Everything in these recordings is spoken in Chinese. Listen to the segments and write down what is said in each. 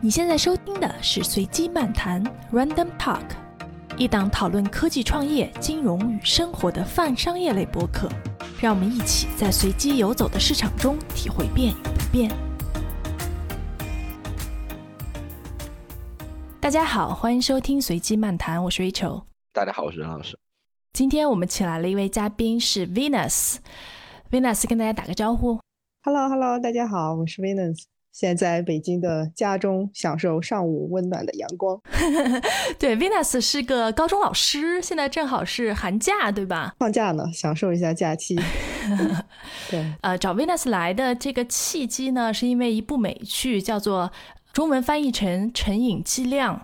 你现在收听的是随机漫谈 （Random Talk），一档讨论科技创业、金融与生活的泛商业类博客。让我们一起在随机游走的市场中体会变与不变。大家好，欢迎收听随机漫谈，我是 Rachel。大家好，我是任老师。今天我们请来了一位嘉宾是 Venus。Venus 跟大家打个招呼。Hello，Hello，大家好，我是 Venus。现在在北京的家中享受上午温暖的阳光。对，Venus 是个高中老师，现在正好是寒假，对吧？放假呢，享受一下假期。对，呃，找 Venus 来的这个契机呢，是因为一部美剧，叫做中文翻译成《成瘾剂量》。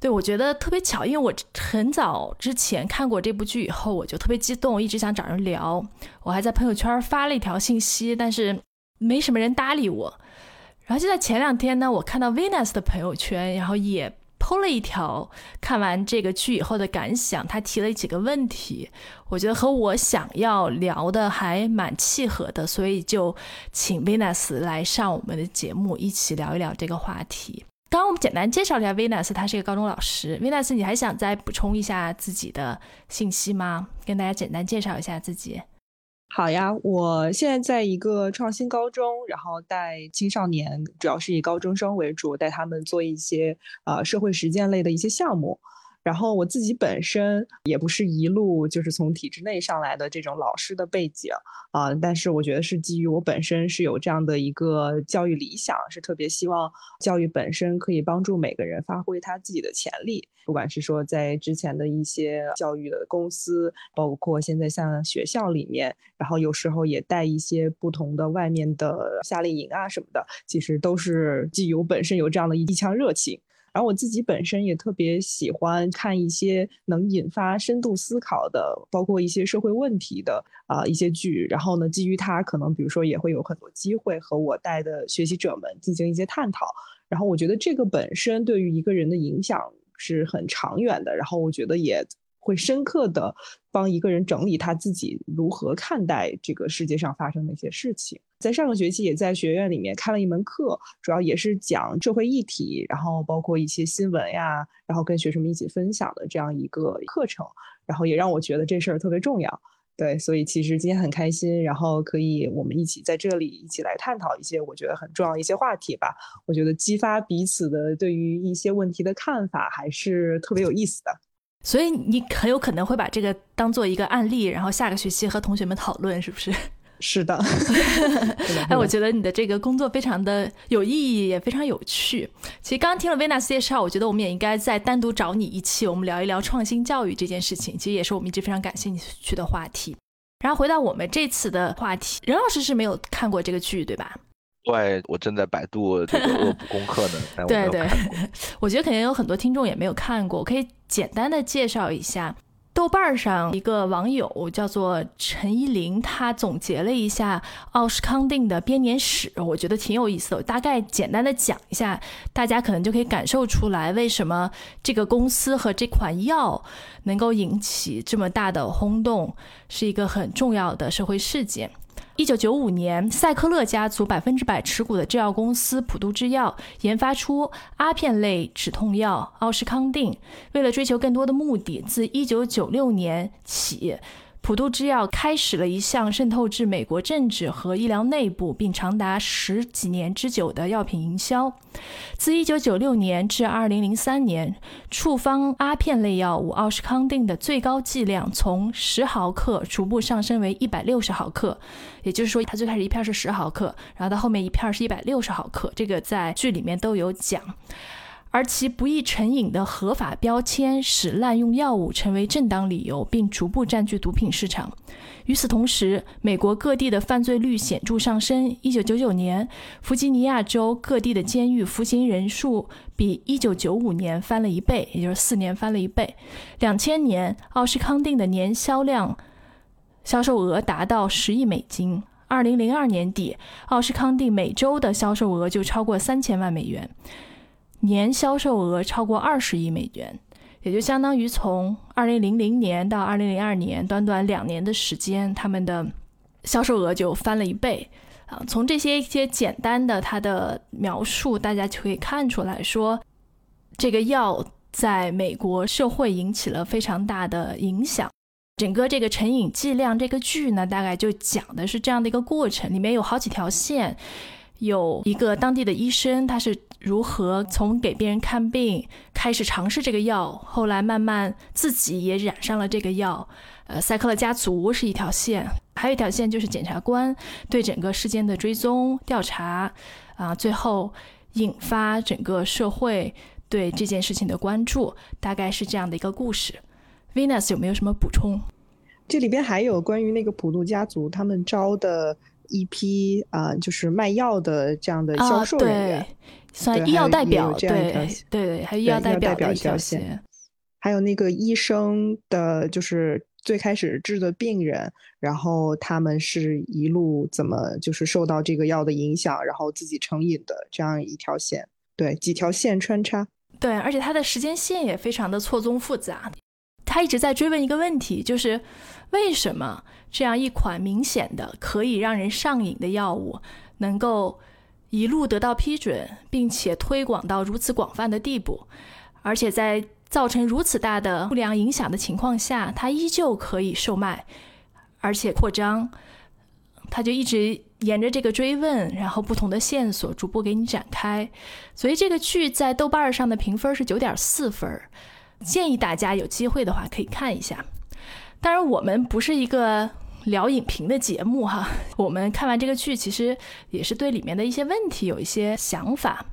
对我觉得特别巧，因为我很早之前看过这部剧以后，我就特别激动，一直想找人聊。我还在朋友圈发了一条信息，但是没什么人搭理我。然后就在前两天呢，我看到 Venus 的朋友圈，然后也 PO 了一条看完这个剧以后的感想。他提了几个问题，我觉得和我想要聊的还蛮契合的，所以就请 Venus 来上我们的节目，一起聊一聊这个话题。刚刚我们简单介绍了一下 Venus，他是一个高中老师。Venus，你还想再补充一下自己的信息吗？跟大家简单介绍一下自己。好呀，我现在在一个创新高中，然后带青少年，主要是以高中生为主，带他们做一些呃社会实践类的一些项目。然后我自己本身也不是一路就是从体制内上来的这种老师的背景啊，但是我觉得是基于我本身是有这样的一个教育理想，是特别希望教育本身可以帮助每个人发挥他自己的潜力，不管是说在之前的一些教育的公司，包括现在像学校里面，然后有时候也带一些不同的外面的夏令营啊什么的，其实都是基于我本身有这样的一腔热情。然后我自己本身也特别喜欢看一些能引发深度思考的，包括一些社会问题的啊一些剧。然后呢，基于它，可能比如说也会有很多机会和我带的学习者们进行一些探讨。然后我觉得这个本身对于一个人的影响是很长远的。然后我觉得也。会深刻的帮一个人整理他自己如何看待这个世界上发生的一些事情。在上个学期也在学院里面开了一门课，主要也是讲社会议题，然后包括一些新闻呀，然后跟学生们一起分享的这样一个课程。然后也让我觉得这事儿特别重要。对，所以其实今天很开心，然后可以我们一起在这里一起来探讨一些我觉得很重要的一些话题吧。我觉得激发彼此的对于一些问题的看法还是特别有意思的。所以你很有可能会把这个当做一个案例，然后下个学期和同学们讨论，是不是？是的。哎，我觉得你的这个工作非常的有意义，也非常有趣。其实刚刚听了 Venus 介绍，我觉得我们也应该再单独找你一期，我们聊一聊创新教育这件事情。其实也是我们一直非常感兴趣的话题。然后回到我们这次的话题，任老师是没有看过这个剧，对吧？对，我正在百度这个恶补功课呢。对对，我觉得肯定有很多听众也没有看过，我可以简单的介绍一下。豆瓣上一个网友叫做陈依林，他总结了一下奥施康定的编年史，我觉得挺有意思的。我大概简单的讲一下，大家可能就可以感受出来为什么这个公司和这款药能够引起这么大的轰动，是一个很重要的社会事件。一九九五年，赛克勒家族百分之百持股的制药公司普渡制药研发出阿片类止痛药奥施康定。为了追求更多的目的，自一九九六年起。普渡制药开始了一项渗透至美国政治和医疗内部，并长达十几年之久的药品营销。自1996年至2003年，处方阿片类药物奥施康定的最高剂量从十毫克逐步上升为160毫克，也就是说，它最开始一片是十毫克，然后到后面一片是一百六十毫克。这个在剧里面都有讲。而其不易成瘾的合法标签，使滥用药物成为正当理由，并逐步占据毒品市场。与此同时，美国各地的犯罪率显著上升。一九九九年，弗吉尼亚州各地的监狱服刑人数比一九九五年翻了一倍，也就是四年翻了一倍。两千年，奥施康定的年销量销售额达到十亿美金。二零零二年底，奥施康定每周的销售额就超过三千万美元。年销售额超过二十亿美元，也就相当于从二零零零年到二零零二年，短短两年的时间，他们的销售额就翻了一倍。啊，从这些一些简单的它的描述，大家就可以看出来说，这个药在美国社会引起了非常大的影响。整个这个成瘾剂量这个剧呢，大概就讲的是这样的一个过程，里面有好几条线，有一个当地的医生，他是如何从给别人看病开始尝试这个药，后来慢慢自己也染上了这个药。呃，塞克勒家族是一条线，还有一条线就是检察官对整个事件的追踪调查，啊，最后引发整个社会对这件事情的关注，大概是这样的一个故事。Venus 有没有什么补充？这里边还有关于那个普渡家族他们招的一批啊，就是卖药的这样的销售人员，算医药代表，对对对，还有医药代表的一条线，还有那个医生的，就是最开始治的病人，然后他们是一路怎么就是受到这个药的影响，然后自己成瘾的这样一条线，对，几条线穿插，对，而且它的时间线也非常的错综复杂。他一直在追问一个问题，就是为什么这样一款明显的可以让人上瘾的药物，能够一路得到批准，并且推广到如此广泛的地步，而且在造成如此大的不良影响的情况下，它依旧可以售卖，而且扩张。他就一直沿着这个追问，然后不同的线索逐步给你展开。所以这个剧在豆瓣上的评分是九点四分。建议大家有机会的话可以看一下。当然，我们不是一个聊影评的节目哈。我们看完这个剧，其实也是对里面的一些问题有一些想法。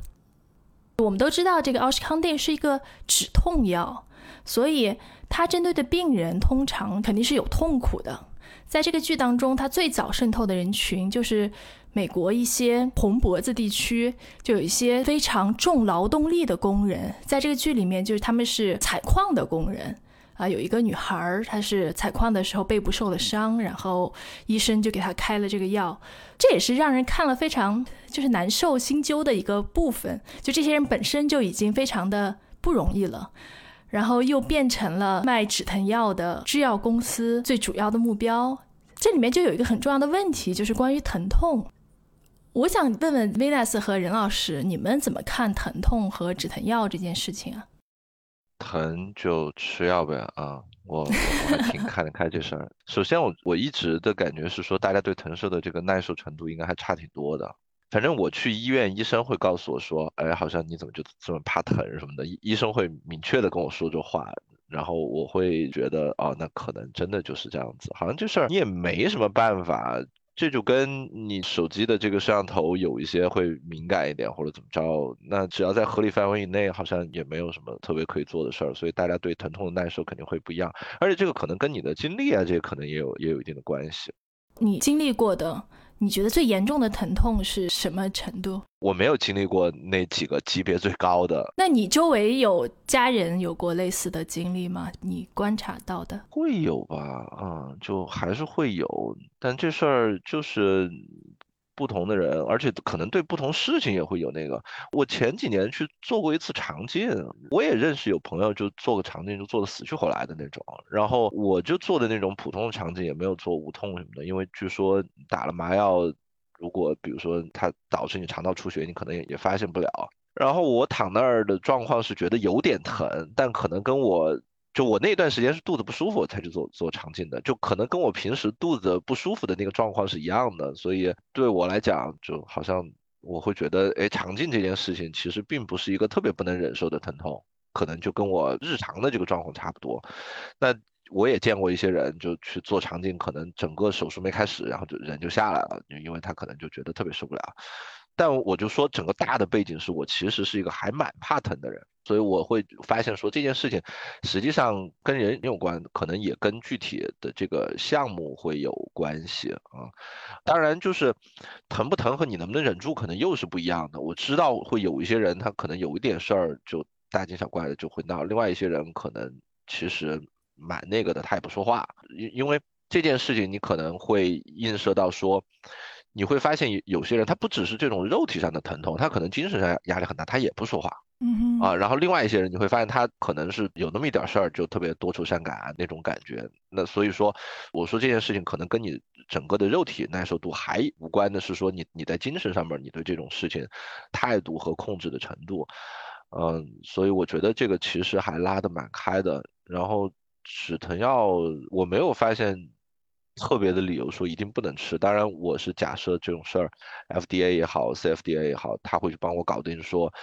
我们都知道，这个奥司康定是一个止痛药，所以它针对的病人通常肯定是有痛苦的。在这个剧当中，它最早渗透的人群就是。美国一些红脖子地区就有一些非常重劳动力的工人，在这个剧里面就是他们是采矿的工人啊。有一个女孩儿，她是采矿的时候背部受了伤，然后医生就给她开了这个药，这也是让人看了非常就是难受心揪的一个部分。就这些人本身就已经非常的不容易了，然后又变成了卖止疼药的制药公司最主要的目标。这里面就有一个很重要的问题，就是关于疼痛。我想问问 Venus 和任老师，你们怎么看疼痛和止疼药这件事情啊？疼就吃药呗啊，我我还挺看得开这事儿。首先，我我一直的感觉是说，大家对疼受的这个耐受程度应该还差挺多的。反正我去医院，医生会告诉我说，哎，好像你怎么就这么怕疼什么的，医医生会明确的跟我说这话，然后我会觉得，哦，那可能真的就是这样子，好像这事儿你也没什么办法。这就跟你手机的这个摄像头有一些会敏感一点，或者怎么着，那只要在合理范围以内，好像也没有什么特别可以做的事儿。所以大家对疼痛的耐受肯定会不一样，而且这个可能跟你的经历啊，这些可能也有也有一定的关系。你经历过的。你觉得最严重的疼痛是什么程度？我没有经历过那几个级别最高的。那你周围有家人有过类似的经历吗？你观察到的会有吧？嗯，就还是会有，但这事儿就是。不同的人，而且可能对不同事情也会有那个。我前几年去做过一次肠镜，我也认识有朋友就做个肠镜就做的死去活来的那种。然后我就做的那种普通的肠镜，也没有做无痛什么的，因为据说打了麻药，如果比如说它导致你肠道出血，你可能也也发现不了。然后我躺那儿的状况是觉得有点疼，但可能跟我。就我那段时间是肚子不舒服才去做做肠镜的，就可能跟我平时肚子不舒服的那个状况是一样的，所以对我来讲，就好像我会觉得，哎，肠镜这件事情其实并不是一个特别不能忍受的疼痛，可能就跟我日常的这个状况差不多。那我也见过一些人就去做肠镜，可能整个手术没开始，然后就人就下来了，就因为他可能就觉得特别受不了。但我就说，整个大的背景是我其实是一个还蛮怕疼的人，所以我会发现说这件事情实际上跟人有关，可能也跟具体的这个项目会有关系啊。当然，就是疼不疼和你能不能忍住，可能又是不一样的。我知道会有一些人他可能有一点事儿就大惊小怪的就会闹，另外一些人可能其实蛮那个的，他也不说话，因因为这件事情你可能会映射到说。你会发现有有些人，他不只是这种肉体上的疼痛，他可能精神上压力很大，他也不说话。嗯啊，然后另外一些人，你会发现他可能是有那么一点事儿，就特别多愁善感啊那种感觉。那所以说，我说这件事情可能跟你整个的肉体耐受度，还无关的是说你你在精神上面你对这种事情态度和控制的程度。嗯，所以我觉得这个其实还拉得蛮开的。然后止疼药我没有发现特别的理由说一定不能吃。当然，我是假设这种事儿，FDA 也好，CFDA 也好，他会去帮我搞定，说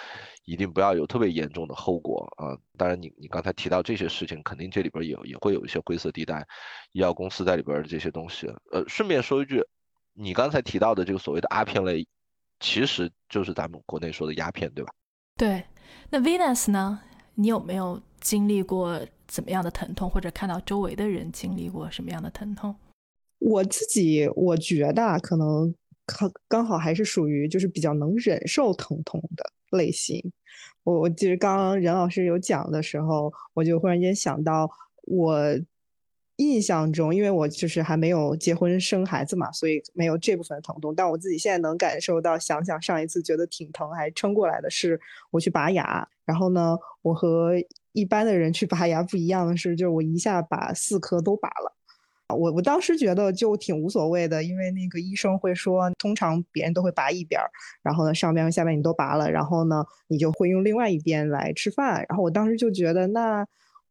一定不要有特别严重的后果啊。当然，你你刚才提到这些事情，肯定这里边也也会有一些灰色地带，医药公司在里边的这些东西。呃，顺便说一句，你刚才提到的这个所谓的阿片类，其实就是咱们国内说的鸦片，对吧？对。那 Venus 呢？你有没有经历过怎么样的疼痛，或者看到周围的人经历过什么样的疼痛？我自己我觉得可能刚刚好还是属于就是比较能忍受疼痛的类型。我我记得刚刚任老师有讲的时候，我就忽然间想到我。印象中，因为我就是还没有结婚生孩子嘛，所以没有这部分疼痛。但我自己现在能感受到，想想上一次觉得挺疼还撑过来的是我去拔牙。然后呢，我和一般的人去拔牙不一样的是，就是我一下把四颗都拔了。我我当时觉得就挺无所谓的，因为那个医生会说，通常别人都会拔一边儿，然后呢上边和下边你都拔了，然后呢你就会用另外一边来吃饭。然后我当时就觉得那。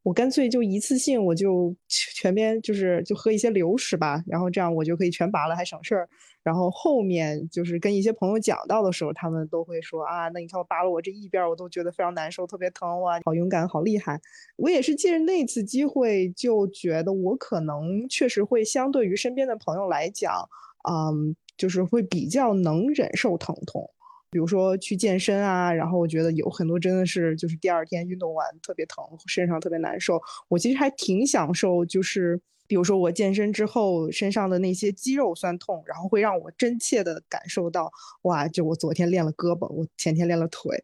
我干脆就一次性，我就全边就是就喝一些流食吧，然后这样我就可以全拔了，还省事儿。然后后面就是跟一些朋友讲到的时候，他们都会说啊，那你看我拔了我这一边，我都觉得非常难受，特别疼哇，好勇敢，好厉害。我也是借着那次机会，就觉得我可能确实会相对于身边的朋友来讲，嗯，就是会比较能忍受疼痛。比如说去健身啊，然后我觉得有很多真的是就是第二天运动完特别疼，身上特别难受。我其实还挺享受，就是比如说我健身之后身上的那些肌肉酸痛，然后会让我真切的感受到，哇，就我昨天练了胳膊，我前天练了腿。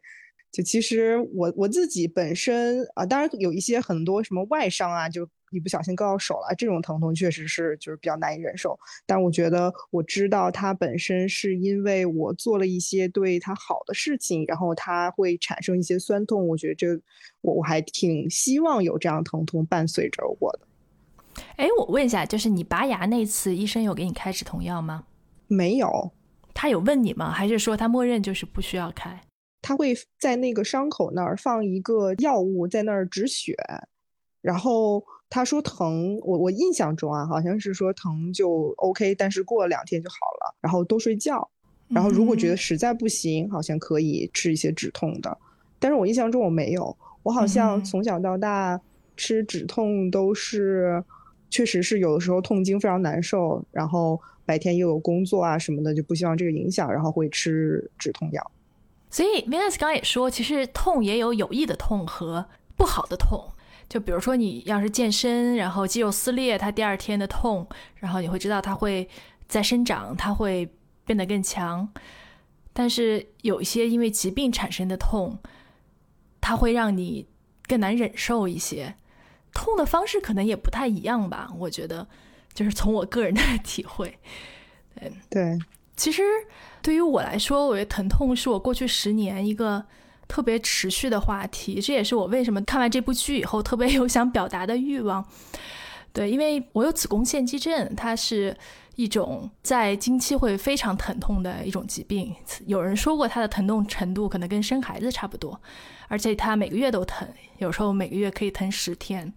就其实我我自己本身啊，当然有一些很多什么外伤啊，就。一不小心割到手了，这种疼痛确实是就是比较难以忍受。但我觉得我知道它本身是因为我做了一些对它好的事情，然后它会产生一些酸痛。我觉得这我我还挺希望有这样疼痛伴随着我的。哎，我问一下，就是你拔牙那次，医生有给你开止痛药吗？没有，他有问你吗？还是说他默认就是不需要开？他会在那个伤口那儿放一个药物，在那儿止血，然后。他说疼，我我印象中啊，好像是说疼就 OK，但是过了两天就好了，然后多睡觉，然后如果觉得实在不行，好像可以吃一些止痛的。但是我印象中我没有，我好像从小到大吃止痛都是，确实是有的时候痛经非常难受，然后白天又有工作啊什么的，就不希望这个影响，然后会吃止痛药。所以 Venus 刚也说，其实痛也有有益的痛和不好的痛。就比如说，你要是健身，然后肌肉撕裂，它第二天的痛，然后你会知道它会再生长，它会变得更强。但是有一些因为疾病产生的痛，它会让你更难忍受一些。痛的方式可能也不太一样吧，我觉得，就是从我个人的 体会，对对。其实对于我来说，我觉得疼痛是我过去十年一个。特别持续的话题，这也是我为什么看完这部剧以后特别有想表达的欲望。对，因为我有子宫腺肌症，它是一种在经期会非常疼痛的一种疾病。有人说过，它的疼痛程度可能跟生孩子差不多，而且它每个月都疼，有时候每个月可以疼十天。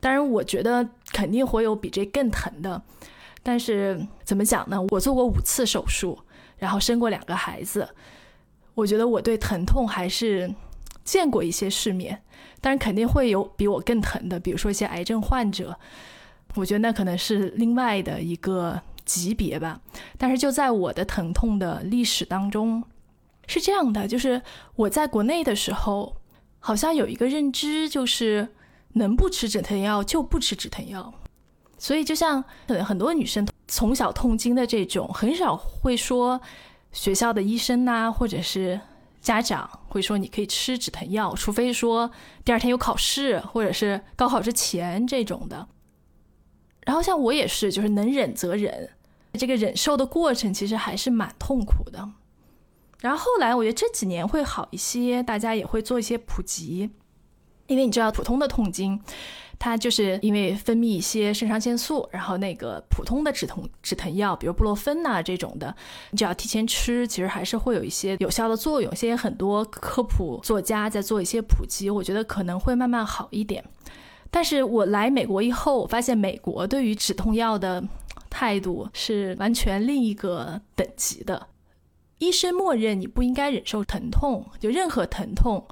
当然，我觉得肯定会有比这更疼的。但是怎么讲呢？我做过五次手术，然后生过两个孩子。我觉得我对疼痛还是见过一些世面，但是肯定会有比我更疼的，比如说一些癌症患者，我觉得那可能是另外的一个级别吧。但是就在我的疼痛的历史当中，是这样的，就是我在国内的时候，好像有一个认知，就是能不吃止疼药就不吃止疼药。所以就像可能很多女生从小痛经的这种，很少会说。学校的医生呐，或者是家长会说你可以吃止疼药，除非说第二天有考试，或者是高考之前这种的。然后像我也是，就是能忍则忍，这个忍受的过程其实还是蛮痛苦的。然后后来我觉得这几年会好一些，大家也会做一些普及，因为你知道普通的痛经它就是因为分泌一些肾上腺素，然后那个普通的止痛止疼药，比如布洛芬呐这种的，你只要提前吃，其实还是会有一些有效的作用。现在很多科普作家在做一些普及，我觉得可能会慢慢好一点。但是我来美国以后，我发现美国对于止痛药的态度是完全另一个等级的。医生默认你不应该忍受疼痛，就任何疼痛。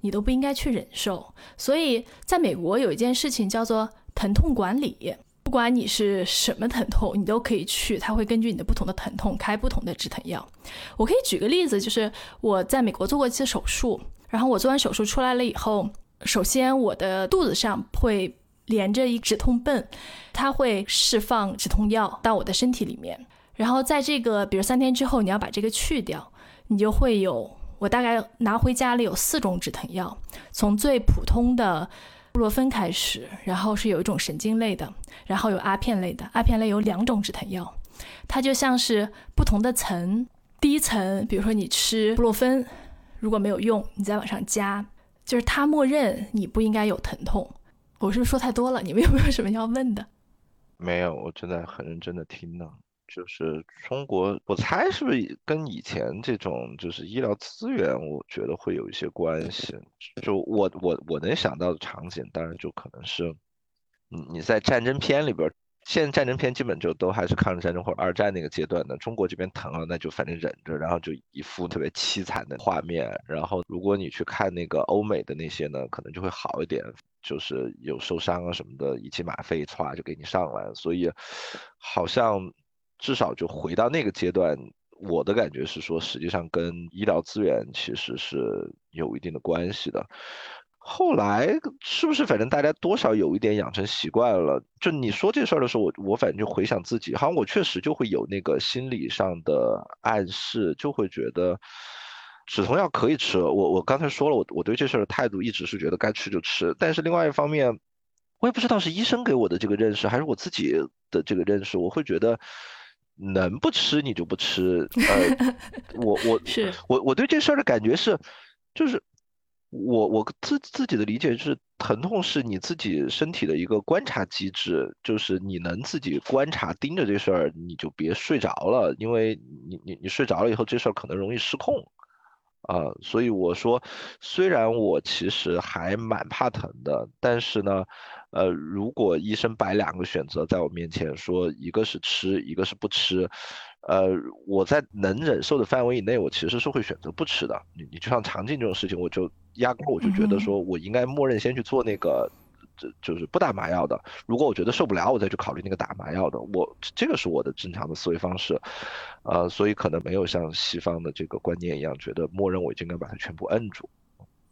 你都不应该去忍受，所以在美国有一件事情叫做疼痛管理，不管你是什么疼痛，你都可以去，他会根据你的不同的疼痛开不同的止疼药。我可以举个例子，就是我在美国做过一次手术，然后我做完手术出来了以后，首先我的肚子上会连着一止痛泵，它会释放止痛药到我的身体里面，然后在这个比如三天之后你要把这个去掉，你就会有。我大概拿回家里有四种止疼药，从最普通的布洛芬开始，然后是有一种神经类的，然后有阿片类的。阿片类有两种止疼药，它就像是不同的层。第一层，比如说你吃布洛芬，如果没有用，你再往上加，就是它默认你不应该有疼痛。我是不是说太多了？你们有没有什么要问的？没有，我正在很认真的听呢。就是中国，我猜是不是跟以前这种就是医疗资源，我觉得会有一些关系。就我我我能想到的场景，当然就可能是，你你在战争片里边，现在战争片基本就都还是抗日战争或者二战那个阶段的。中国这边疼了，那就反正忍着，然后就一副特别凄惨的画面。然后如果你去看那个欧美的那些呢，可能就会好一点，就是有受伤啊什么的，一剂吗啡歘就给你上来。所以好像。至少就回到那个阶段，我的感觉是说，实际上跟医疗资源其实是有一定的关系的。后来是不是反正大家多少有一点养成习惯了？就你说这事儿的时候，我我反正就回想自己，好像我确实就会有那个心理上的暗示，就会觉得止痛药可以吃。我我刚才说了，我我对这事儿的态度一直是觉得该吃就吃。但是另外一方面，我也不知道是医生给我的这个认识，还是我自己的这个认识，我会觉得。能不吃你就不吃，呃，我我是我我对这事儿的感觉是，就是我我自自己的理解是，疼痛是你自己身体的一个观察机制，就是你能自己观察盯着这事儿，你就别睡着了，因为你你你睡着了以后，这事儿可能容易失控，啊，所以我说，虽然我其实还蛮怕疼的，但是呢。呃，如果医生摆两个选择在我面前，说一个是吃，一个是不吃，呃，我在能忍受的范围以内，我其实是会选择不吃的。你你就像肠镜这种事情，我就压根我就觉得说我应该默认先去做那个，这就是不打麻药的。如果我觉得受不了，我再去考虑那个打麻药的。我这个是我的正常的思维方式，呃，所以可能没有像西方的这个观念一样，觉得默认我就应该把它全部摁住。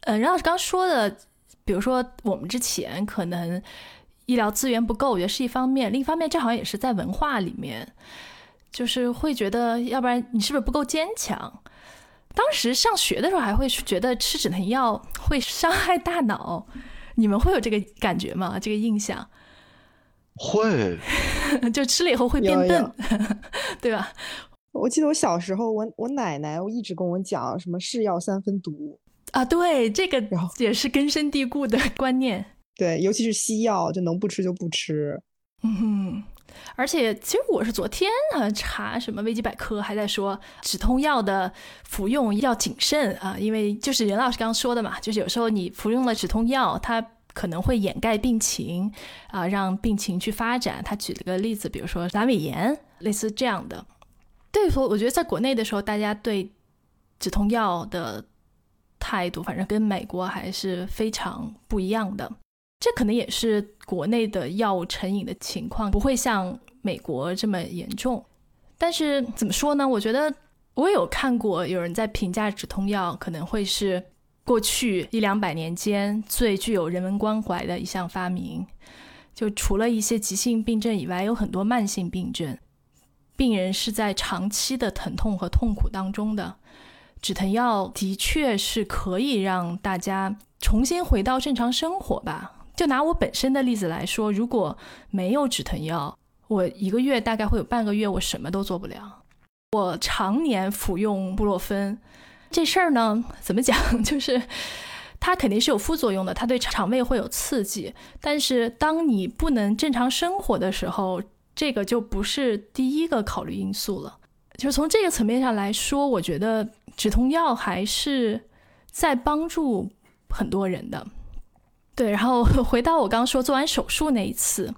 嗯，任老师刚说的。比如说，我们之前可能医疗资源不够，我觉得是一方面；另一方面，这好像也是在文化里面，就是会觉得，要不然你是不是不够坚强？当时上学的时候还会觉得吃止疼药会伤害大脑，你们会有这个感觉吗？这个印象？会，就吃了以后会变笨，对吧？我记得我小时候，我我奶奶我一直跟我讲，什么是药三分毒。啊，对，这个也是根深蒂固的观念。对，尤其是西药，就能不吃就不吃。嗯哼，而且其实我是昨天啊查什么维基百科，还在说止痛药的服用要谨慎啊，因为就是任老师刚刚说的嘛，就是有时候你服用了止痛药，它可能会掩盖病情啊，让病情去发展。他举了个例子，比如说阑尾炎，类似这样的。对，我我觉得在国内的时候，大家对止痛药的。态度反正跟美国还是非常不一样的，这可能也是国内的药物成瘾的情况不会像美国这么严重。但是怎么说呢？我觉得我有看过有人在评价止痛药可能会是过去一两百年间最具有人文关怀的一项发明。就除了一些急性病症以外，有很多慢性病症，病人是在长期的疼痛和痛苦当中的。止疼药的确是可以让大家重新回到正常生活吧。就拿我本身的例子来说，如果没有止疼药，我一个月大概会有半个月我什么都做不了。我常年服用布洛芬，这事儿呢，怎么讲？就是。它肯定是有副作用的，它对肠胃会有刺激。但是当你不能正常生活的时候，这个就不是第一个考虑因素了。就是从这个层面上来说，我觉得止痛药还是在帮助很多人的。对，然后 回到我刚刚说做完手术那一次，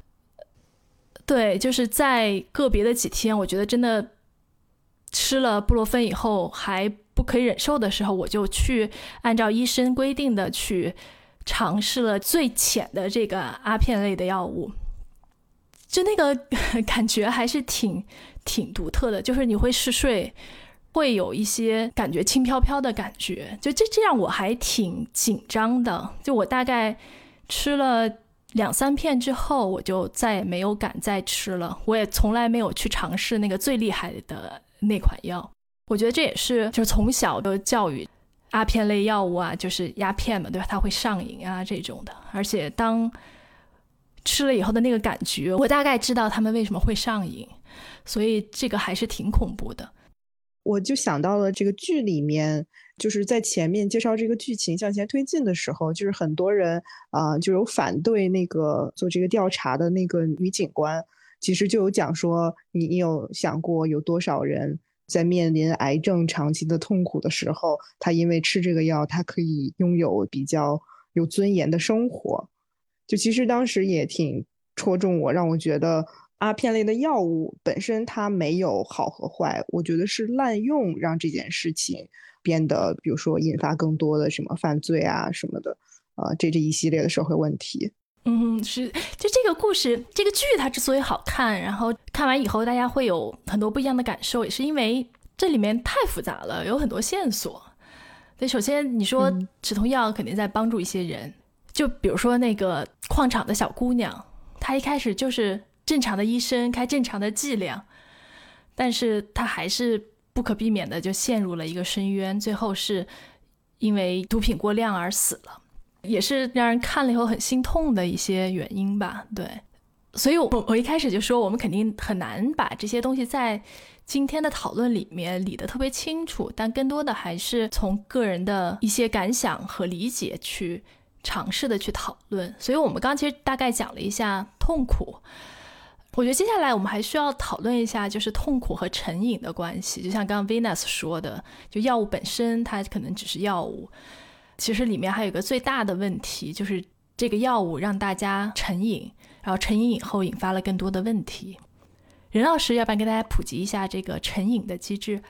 对，就是在个别的几天，我觉得真的吃了布洛芬以后还不可以忍受的时候，我就去按照医生规定的去尝试了最浅的这个阿片类的药物，就那个 感觉还是挺挺独特的，就是你会嗜睡。会有一些感觉轻飘飘的感觉，就这这样我还挺紧张的。就我大概吃了两三片之后，我就再也没有敢再吃了。我也从来没有去尝试那个最厉害的那款药。我觉得这也是就是从小的教育，阿片类药物啊，就是鸦片嘛，对吧？它会上瘾啊这种的。而且当吃了以后的那个感觉，我大概知道他们为什么会上瘾，所以这个还是挺恐怖的。我就想到了这个剧里面，就是在前面介绍这个剧情向前推进的时候，就是很多人啊，就有反对那个做这个调查的那个女警官，其实就有讲说，你你有想过有多少人在面临癌症长期的痛苦的时候，他因为吃这个药，他可以拥有比较有尊严的生活？就其实当时也挺戳中我，让我觉得。阿片类的药物本身它没有好和坏，我觉得是滥用让这件事情变得，比如说引发更多的什么犯罪啊什么的，啊这这一系列的社会问题。嗯，是，就这个故事，这个剧它之所以好看，然后看完以后大家会有很多不一样的感受，也是因为这里面太复杂了，有很多线索。对，首先你说止痛药肯定在帮助一些人，就比如说那个矿场的小姑娘，她一开始就是。正常的医生开正常的剂量，但是他还是不可避免的就陷入了一个深渊，最后是因为毒品过量而死了，也是让人看了以后很心痛的一些原因吧。对，所以我我一开始就说，我们肯定很难把这些东西在今天的讨论里面理得特别清楚，但更多的还是从个人的一些感想和理解去尝试的去讨论。所以我们刚刚其实大概讲了一下痛苦。我觉得接下来我们还需要讨论一下，就是痛苦和成瘾的关系。就像刚刚 Venus 说的，就药物本身它可能只是药物，其实里面还有一个最大的问题，就是这个药物让大家成瘾，然后成瘾以后引发了更多的问题。任老师，要不然跟大家普及一下这个成瘾的机制？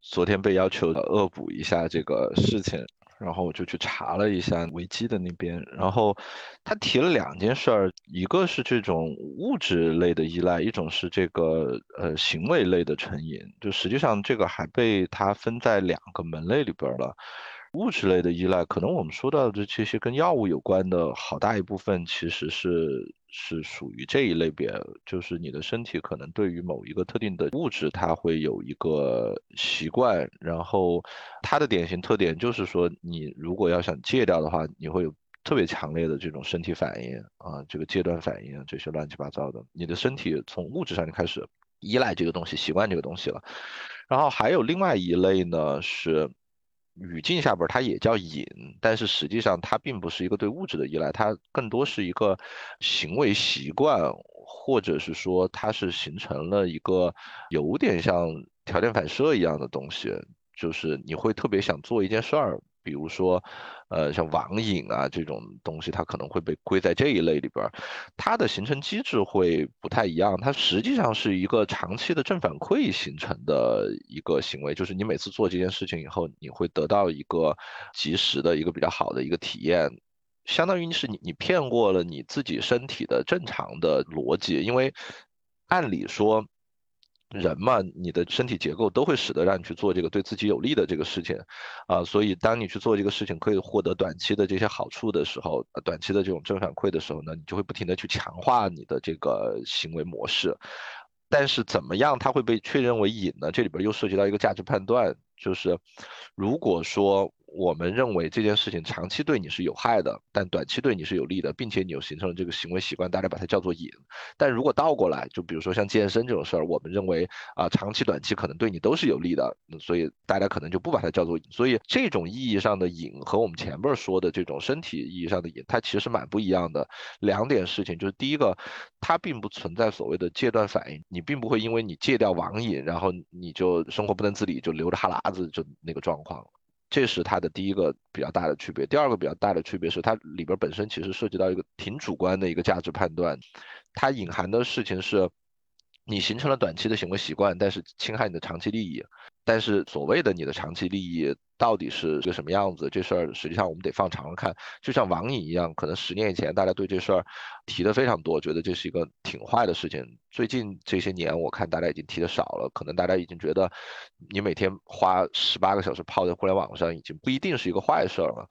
昨天被要求恶补一下这个事情。然后我就去查了一下维基的那边，然后他提了两件事儿，一个是这种物质类的依赖，一种是这个呃行为类的成瘾。就实际上这个还被他分在两个门类里边了。物质类的依赖，可能我们说到的这些跟药物有关的好大一部分，其实是是属于这一类别，就是你的身体可能对于某一个特定的物质，它会有一个习惯，然后它的典型特点就是说，你如果要想戒掉的话，你会有特别强烈的这种身体反应啊，这个戒断反应，这些乱七八糟的，你的身体从物质上就开始依赖这个东西，习惯这个东西了。然后还有另外一类呢是。语境下边它也叫瘾，但是实际上它并不是一个对物质的依赖，它更多是一个行为习惯，或者是说它是形成了一个有点像条件反射一样的东西，就是你会特别想做一件事儿。比如说，呃，像网瘾啊这种东西，它可能会被归在这一类里边儿。它的形成机制会不太一样，它实际上是一个长期的正反馈形成的一个行为，就是你每次做这件事情以后，你会得到一个及时的一个比较好的一个体验，相当于是你你骗过了你自己身体的正常的逻辑，因为按理说。人嘛，你的身体结构都会使得让你去做这个对自己有利的这个事情，啊，所以当你去做这个事情可以获得短期的这些好处的时候，短期的这种正反馈的时候呢，你就会不停的去强化你的这个行为模式。但是怎么样它会被确认为瘾呢？这里边又涉及到一个价值判断，就是如果说我们认为这件事情长期对你是有害的，但短期对你是有利的，并且你又形成了这个行为习惯，大家把它叫做瘾。但如果倒过来，就比如说像健身这种事儿，我们认为啊，长期、短期可能对你都是有利的，所以大家可能就不把它叫做瘾。所以这种意义上的瘾和我们前边说的这种身体意义上的瘾，它其实蛮不一样的。两点事情就是，第一个，它并不存在所谓的戒断反应，你并不会因为你戒掉网瘾，然后你就生活不能自理，就流着哈喇子就那个状况。这是它的第一个比较大的区别。第二个比较大的区别是，它里边本身其实涉及到一个挺主观的一个价值判断，它隐含的事情是。你形成了短期的行为习惯，但是侵害你的长期利益。但是所谓的你的长期利益到底是个什么样子？这事儿实际上我们得放长了看。就像网瘾一样，可能十年以前大家对这事儿提的非常多，觉得这是一个挺坏的事情。最近这些年，我看大家已经提的少了，可能大家已经觉得你每天花十八个小时泡在互联网上，已经不一定是一个坏事儿了。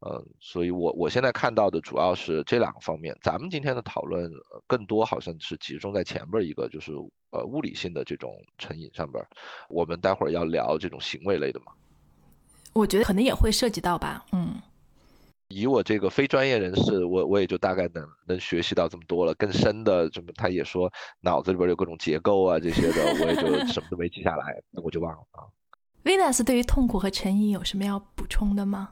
嗯，所以我我现在看到的主要是这两个方面。咱们今天的讨论更多好像是集中在前边一个，就是呃物理性的这种成瘾上边。我们待会儿要聊这种行为类的嘛？我觉得可能也会涉及到吧。嗯，以我这个非专业人士，我我也就大概能能学习到这么多了。更深的，这么他也说脑子里边有各种结构啊这些的，我也就 什么都没记下来，我就忘了啊。Venus 对于痛苦和成瘾有什么要补充的吗？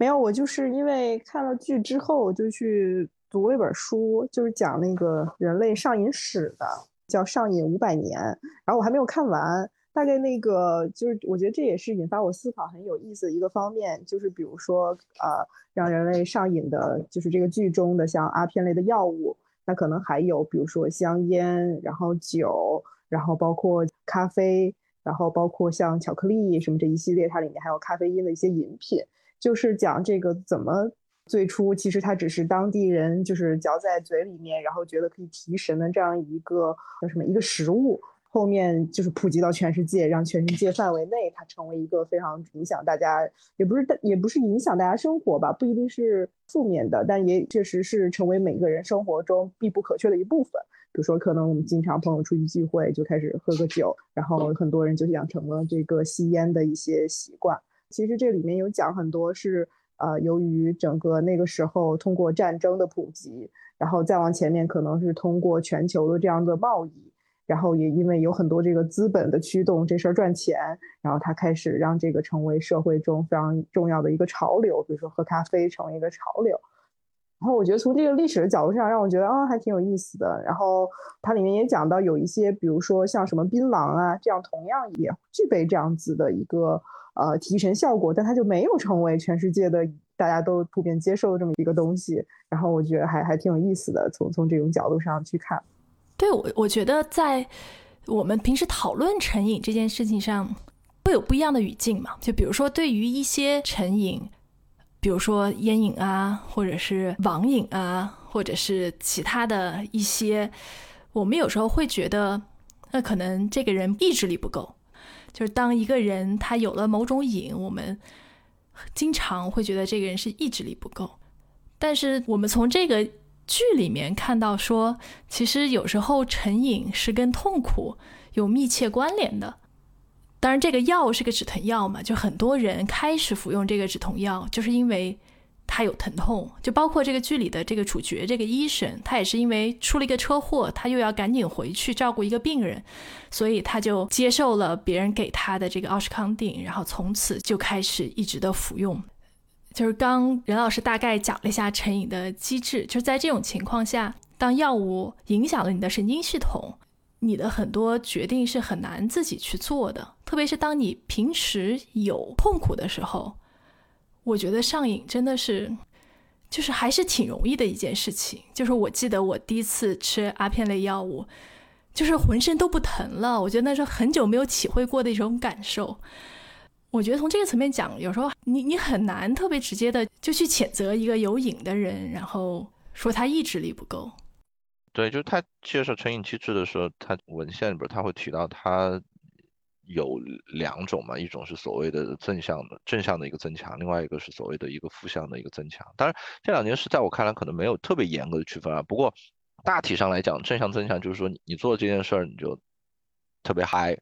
没有，我就是因为看了剧之后，我就去读了一本书，就是讲那个人类上瘾史的，叫《上瘾五百年》。然后我还没有看完，大概那个就是我觉得这也是引发我思考很有意思的一个方面，就是比如说呃，让人类上瘾的，就是这个剧中的像阿片类的药物，那可能还有比如说香烟，然后酒，然后包括咖啡，然后包括像巧克力什么这一系列，它里面还有咖啡因的一些饮品。就是讲这个怎么最初其实它只是当地人就是嚼在嘴里面，然后觉得可以提神的这样一个叫什么一个食物，后面就是普及到全世界，让全世界范围内它成为一个非常影响大家，也不是也不是影响大家生活吧，不一定是负面的，但也确实是成为每个人生活中必不可缺的一部分。比如说，可能我们经常朋友出去聚会就开始喝个酒，然后很多人就养成了这个吸烟的一些习惯。其实这里面有讲很多是，呃，由于整个那个时候通过战争的普及，然后再往前面可能是通过全球的这样的贸易，然后也因为有很多这个资本的驱动，这事儿赚钱，然后他开始让这个成为社会中非常重要的一个潮流，比如说喝咖啡成为一个潮流。然后我觉得从这个历史的角度上，让我觉得啊还挺有意思的。然后它里面也讲到有一些，比如说像什么槟榔啊，这样同样也具备这样子的一个。呃，提神效果，但它就没有成为全世界的大家都普遍接受的这么一个东西。然后我觉得还还挺有意思的，从从这种角度上去看。对我，我觉得在我们平时讨论成瘾这件事情上，会有不一样的语境嘛。就比如说，对于一些成瘾，比如说烟瘾啊，或者是网瘾啊，或者是其他的一些，我们有时候会觉得，那可能这个人意志力不够。就是当一个人他有了某种瘾，我们经常会觉得这个人是意志力不够。但是我们从这个剧里面看到，说其实有时候成瘾是跟痛苦有密切关联的。当然，这个药是个止疼药嘛，就很多人开始服用这个止痛药，就是因为。他有疼痛，就包括这个剧里的这个主角，这个医生，他也是因为出了一个车祸，他又要赶紧回去照顾一个病人，所以他就接受了别人给他的这个奥施康定，然后从此就开始一直的服用。就是刚任老师大概讲了一下成瘾的机制，就是在这种情况下，当药物影响了你的神经系统，你的很多决定是很难自己去做的，特别是当你平时有痛苦的时候。我觉得上瘾真的是，就是还是挺容易的一件事情。就是我记得我第一次吃阿片类药物，就是浑身都不疼了。我觉得那是很久没有体会过的一种感受。我觉得从这个层面讲，有时候你你很难特别直接的就去谴责一个有瘾的人，然后说他意志力不够。对，就是他介绍成瘾机制的时候，他文献里边他会提到他。有两种嘛，一种是所谓的正向的正向的一个增强，另外一个是所谓的一个负向的一个增强。当然，这两件事在我看来可能没有特别严格的区分啊。不过大体上来讲，正向增强就是说你你做这件事儿你就特别嗨，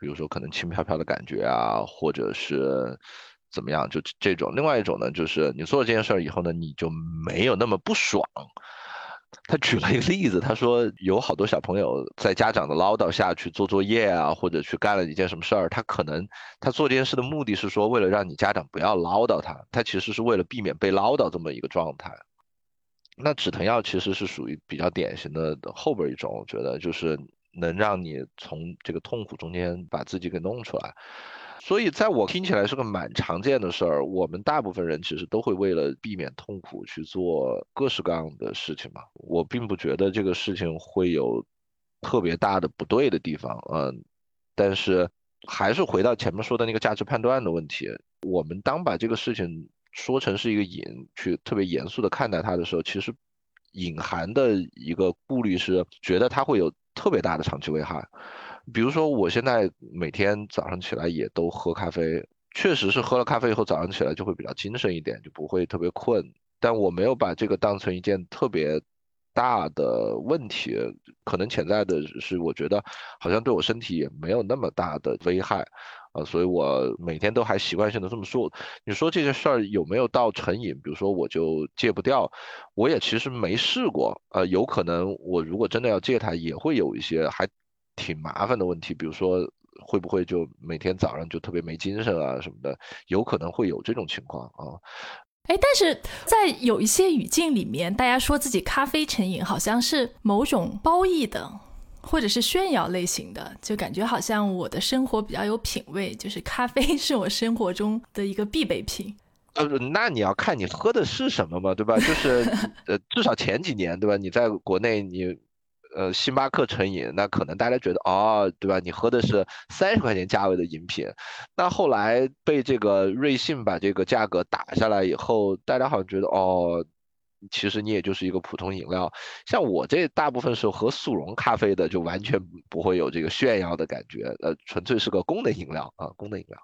比如说可能轻飘飘的感觉啊，或者是怎么样？就这种。另外一种呢，就是你做了这件事儿以后呢，你就没有那么不爽。他举了一个例子，他说有好多小朋友在家长的唠叨下去做作业啊，或者去干了一件什么事儿，他可能他做这件事的目的是说为了让你家长不要唠叨他，他其实是为了避免被唠叨这么一个状态。那止疼药其实是属于比较典型的后边一种，我觉得就是能让你从这个痛苦中间把自己给弄出来。所以，在我听起来是个蛮常见的事儿。我们大部分人其实都会为了避免痛苦去做各式各样的事情嘛。我并不觉得这个事情会有特别大的不对的地方，嗯。但是还是回到前面说的那个价值判断的问题。我们当把这个事情说成是一个瘾，去特别严肃的看待它的时候，其实隐含的一个顾虑是觉得它会有特别大的长期危害。比如说，我现在每天早上起来也都喝咖啡，确实是喝了咖啡以后，早上起来就会比较精神一点，就不会特别困。但我没有把这个当成一件特别大的问题，可能潜在的是，我觉得好像对我身体也没有那么大的危害，啊，所以我每天都还习惯性的这么做。你说这件事儿有没有到成瘾？比如说我就戒不掉，我也其实没试过，呃，有可能我如果真的要戒它，也会有一些还。挺麻烦的问题，比如说会不会就每天早上就特别没精神啊什么的，有可能会有这种情况啊。哎，但是在有一些语境里面，大家说自己咖啡成瘾，好像是某种褒义的，或者是炫耀类型的，就感觉好像我的生活比较有品味，就是咖啡是我生活中的一个必备品。呃，那你要看你喝的是什么嘛，对吧？就是呃，至少前几年，对吧？你在国内你。呃，星巴克成瘾，那可能大家觉得哦，对吧？你喝的是三十块钱价位的饮品，那后来被这个瑞幸把这个价格打下来以后，大家好像觉得哦，其实你也就是一个普通饮料。像我这大部分时候喝速溶咖啡的，就完全不会有这个炫耀的感觉，呃，纯粹是个功能饮料啊，功能饮料。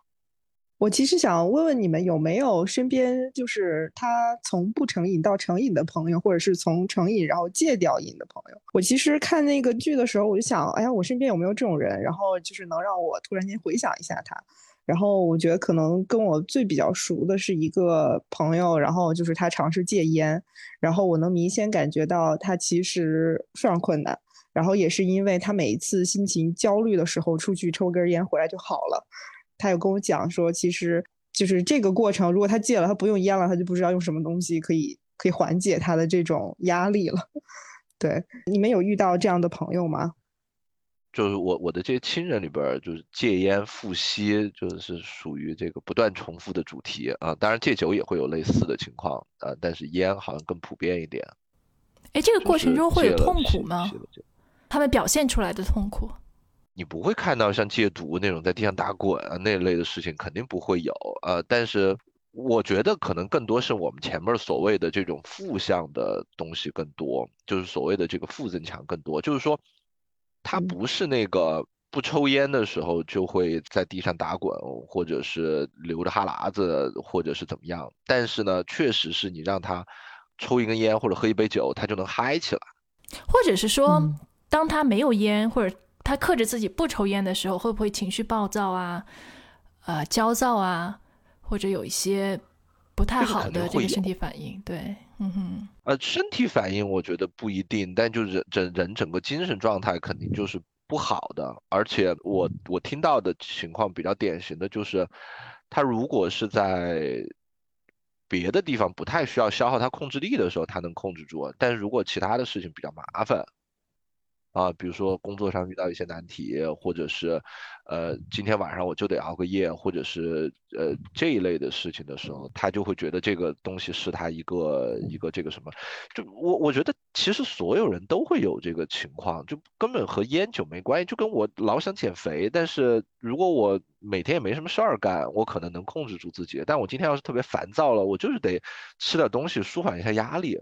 我其实想问问你们有没有身边就是他从不成瘾到成瘾的朋友，或者是从成瘾然后戒掉瘾的朋友。我其实看那个剧的时候，我就想，哎呀，我身边有没有这种人？然后就是能让我突然间回想一下他。然后我觉得可能跟我最比较熟的是一个朋友，然后就是他尝试戒烟，然后我能明显感觉到他其实非常困难。然后也是因为他每一次心情焦虑的时候出去抽根烟回来就好了。他有跟我讲说，其实就是这个过程，如果他戒了，他不用烟了，他就不知道用什么东西可以可以缓解他的这种压力了。对，你们有遇到这样的朋友吗？就是我我的这些亲人里边，就是戒烟复吸，就是属于这个不断重复的主题啊。当然戒酒也会有类似的情况啊，但是烟好像更普遍一点。哎，这个过程中会有痛苦吗？他们表现出来的痛苦？你不会看到像戒毒那种在地上打滚啊那类的事情，肯定不会有呃。但是我觉得可能更多是我们前面所谓的这种负向的东西更多，就是所谓的这个负增强更多。就是说，他不是那个不抽烟的时候就会在地上打滚，或者是流着哈喇子，或者是怎么样。但是呢，确实是你让他抽一根烟或者喝一杯酒，他就能嗨起来。或者是说，当他没有烟或者。他克制自己不抽烟的时候，会不会情绪暴躁啊？呃，焦躁啊，或者有一些不太好的这个身体反应？对，嗯哼。呃，身体反应我觉得不一定，但就是整人整个精神状态肯定就是不好的。而且我我听到的情况比较典型的就是，他如果是在别的地方不太需要消耗他控制力的时候，他能控制住。但是如果其他的事情比较麻烦。啊，比如说工作上遇到一些难题，或者是，呃，今天晚上我就得熬个夜，或者是呃这一类的事情的时候，他就会觉得这个东西是他一个一个这个什么，就我我觉得其实所有人都会有这个情况，就根本和烟酒没关系，就跟我老想减肥，但是如果我每天也没什么事儿干，我可能能控制住自己，但我今天要是特别烦躁了，我就是得吃点东西舒缓一下压力。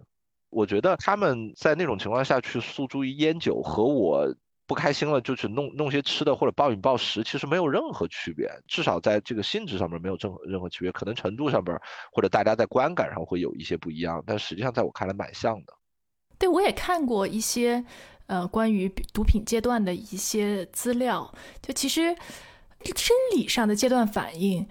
我觉得他们在那种情况下去诉诸于烟酒，和我不开心了就去弄弄些吃的或者暴饮暴食，其实没有任何区别，至少在这个性质上面没有任何任何区别，可能程度上边或者大家在观感上会有一些不一样，但实际上在我看来蛮像的。对，我也看过一些呃关于毒品阶段的一些资料，就其实生理上的阶段反应。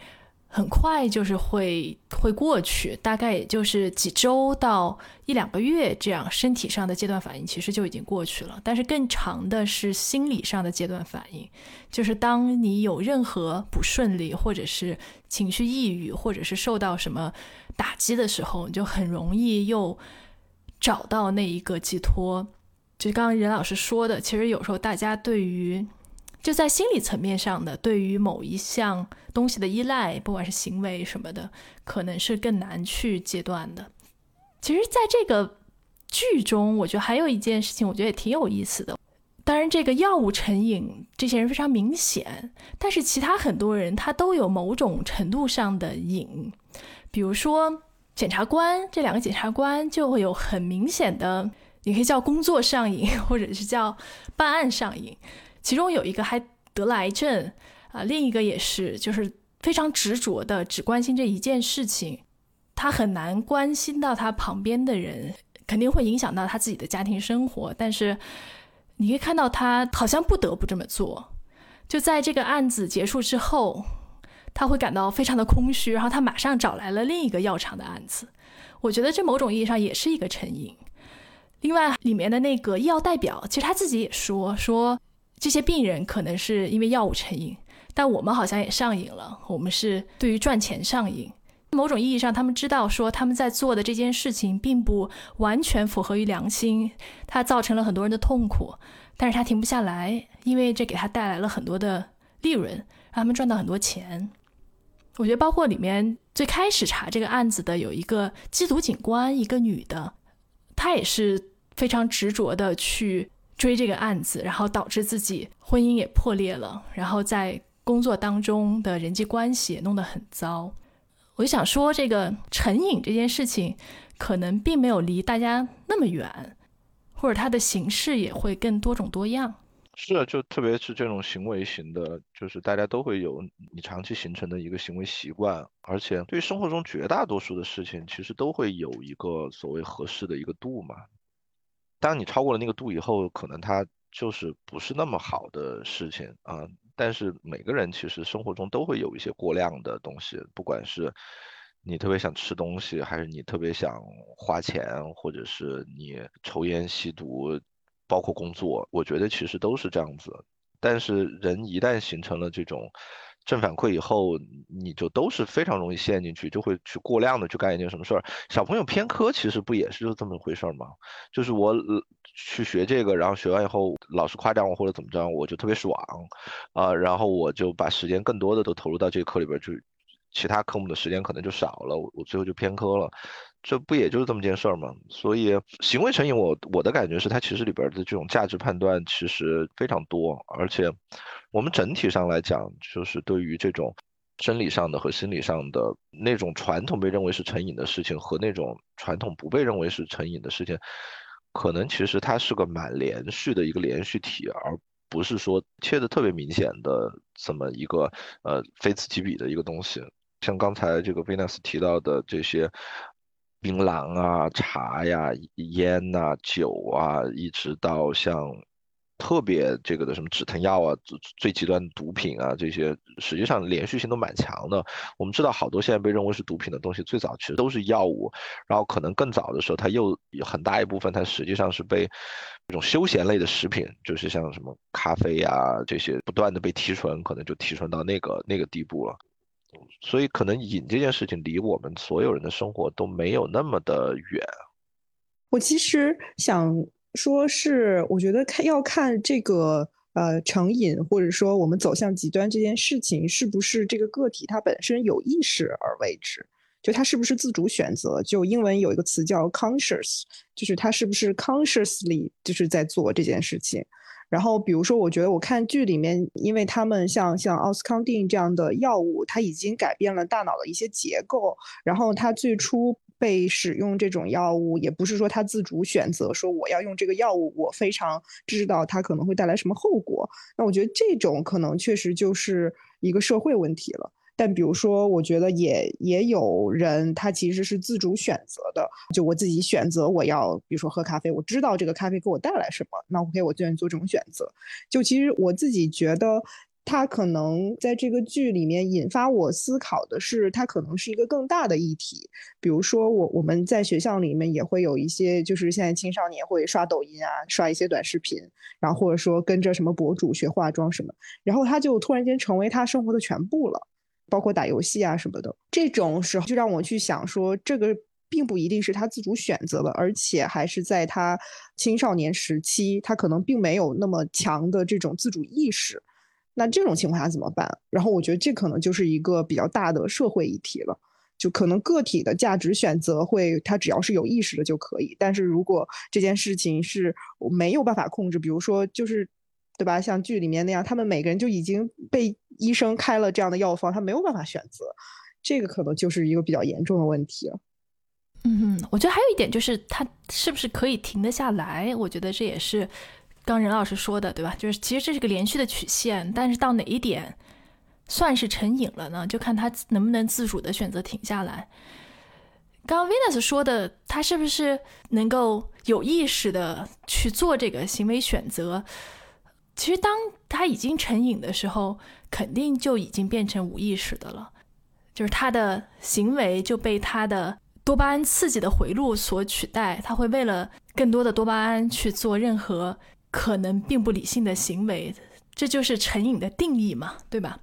很快就是会会过去，大概也就是几周到一两个月这样，身体上的阶段反应其实就已经过去了。但是更长的是心理上的阶段反应，就是当你有任何不顺利，或者是情绪抑郁，或者是受到什么打击的时候，你就很容易又找到那一个寄托。就刚刚任老师说的，其实有时候大家对于 就在心理层面上的对于某一项东西的依赖，不管是行为什么的，可能是更难去戒断的。其实，在这个剧中，我觉得还有一件事情，我觉得也挺有意思的。当然，这个药物成瘾，这些人非常明显，但是其他很多人他都有某种程度上的瘾。比如说，检察官这两个检察官就会有很明显的，你可以叫工作上瘾，或者是叫办案上瘾。其中有一个还得了癌症啊，另一个也是，就是非常执着的只关心这一件事情，他很难关心到他旁边的人，肯定会影响到他自己的家庭生活。但是你可以看到他好像不得不这么做。就在这个案子结束之后，他会感到非常的空虚，然后他马上找来了另一个药厂的案子。我觉得这某种意义上也是一个成瘾。另外，里面的那个医药代表，其实他自己也说说。这些病人可能是因为药物成瘾，但我们好像也上瘾了。我们是对于赚钱上瘾。某种意义上，他们知道说他们在做的这件事情并不完全符合于良心，它造成了很多人的痛苦，但是他停不下来，因为这给他带来了很多的利润，让他们赚到很多钱。我觉得，包括里面最开始查这个案子的有一个缉毒警官，一个女的，她也是非常执着的去。追这个案子，然后导致自己婚姻也破裂了，然后在工作当中的人际关系也弄得很糟。我就想说，这个成瘾这件事情，可能并没有离大家那么远，或者它的形式也会更多种多样。是啊，就特别是这种行为型的，就是大家都会有你长期形成的一个行为习惯，而且对生活中绝大多数的事情，其实都会有一个所谓合适的一个度嘛。当你超过了那个度以后，可能它就是不是那么好的事情啊。但是每个人其实生活中都会有一些过量的东西，不管是你特别想吃东西，还是你特别想花钱，或者是你抽烟吸毒，包括工作，我觉得其实都是这样子。但是人一旦形成了这种。正反馈以后，你就都是非常容易陷进去，就会去过量的去干一件什么事儿。小朋友偏科其实不也是就这么回事儿吗？就是我去学这个，然后学完以后老师夸奖我或者怎么着，我就特别爽啊，然后我就把时间更多的都投入到这个课里边去，其他科目的时间可能就少了，我我最后就偏科了。这不也就是这么件事儿吗？所以行为成瘾，我我的感觉是，它其实里边的这种价值判断其实非常多，而且我们整体上来讲，就是对于这种生理上的和心理上的那种传统被认为是成瘾的事情，和那种传统不被认为是成瘾的事情，可能其实它是个蛮连续的一个连续体，而不是说切的特别明显的这么一个呃非此即彼的一个东西。像刚才这个 Venus 提到的这些。槟榔啊、茶呀、烟呐、酒啊，一直到像特别这个的什么止疼药啊、最最极端毒品啊，这些实际上连续性都蛮强的。我们知道好多现在被认为是毒品的东西，最早其实都是药物，然后可能更早的时候，它又有很大一部分它实际上是被这种休闲类的食品，就是像什么咖啡呀这些，不断的被提纯，可能就提纯到那个那个地步了。所以，可能瘾这件事情离我们所有人的生活都没有那么的远。我其实想说，是我觉得看要看这个呃成瘾，或者说我们走向极端这件事情，是不是这个个体他本身有意识而为之，就他是不是自主选择。就英文有一个词叫 conscious，就是他是不是 consciously 就是在做这件事情。然后，比如说，我觉得我看剧里面，因为他们像像奥斯康定这样的药物，它已经改变了大脑的一些结构。然后，它最初被使用这种药物，也不是说他自主选择说我要用这个药物，我非常知道它可能会带来什么后果。那我觉得这种可能确实就是一个社会问题了。但比如说，我觉得也也有人，他其实是自主选择的。就我自己选择，我要比如说喝咖啡，我知道这个咖啡给我带来什么，那 OK，我就愿意做这种选择。就其实我自己觉得，它可能在这个剧里面引发我思考的是，它可能是一个更大的议题。比如说，我我们在学校里面也会有一些，就是现在青少年会刷抖音啊，刷一些短视频，然后或者说跟着什么博主学化妆什么，然后他就突然间成为他生活的全部了，包括打游戏啊什么的。这种时候就让我去想说，这个并不一定是他自主选择的，而且还是在他青少年时期，他可能并没有那么强的这种自主意识。那这种情况下怎么办？然后我觉得这可能就是一个比较大的社会议题了。就可能个体的价值选择会，他只要是有意识的就可以。但是如果这件事情是没有办法控制，比如说就是，对吧？像剧里面那样，他们每个人就已经被医生开了这样的药方，他没有办法选择，这个可能就是一个比较严重的问题了。嗯，我觉得还有一点就是，他是不是可以停得下来？我觉得这也是。刚任老师说的对吧？就是其实这是个连续的曲线，但是到哪一点算是成瘾了呢？就看他能不能自主的选择停下来。刚刚 Venus 说的，他是不是能够有意识的去做这个行为选择？其实当他已经成瘾的时候，肯定就已经变成无意识的了，就是他的行为就被他的多巴胺刺激的回路所取代，他会为了更多的多巴胺去做任何。可能并不理性的行为，这就是成瘾的定义嘛，对吧？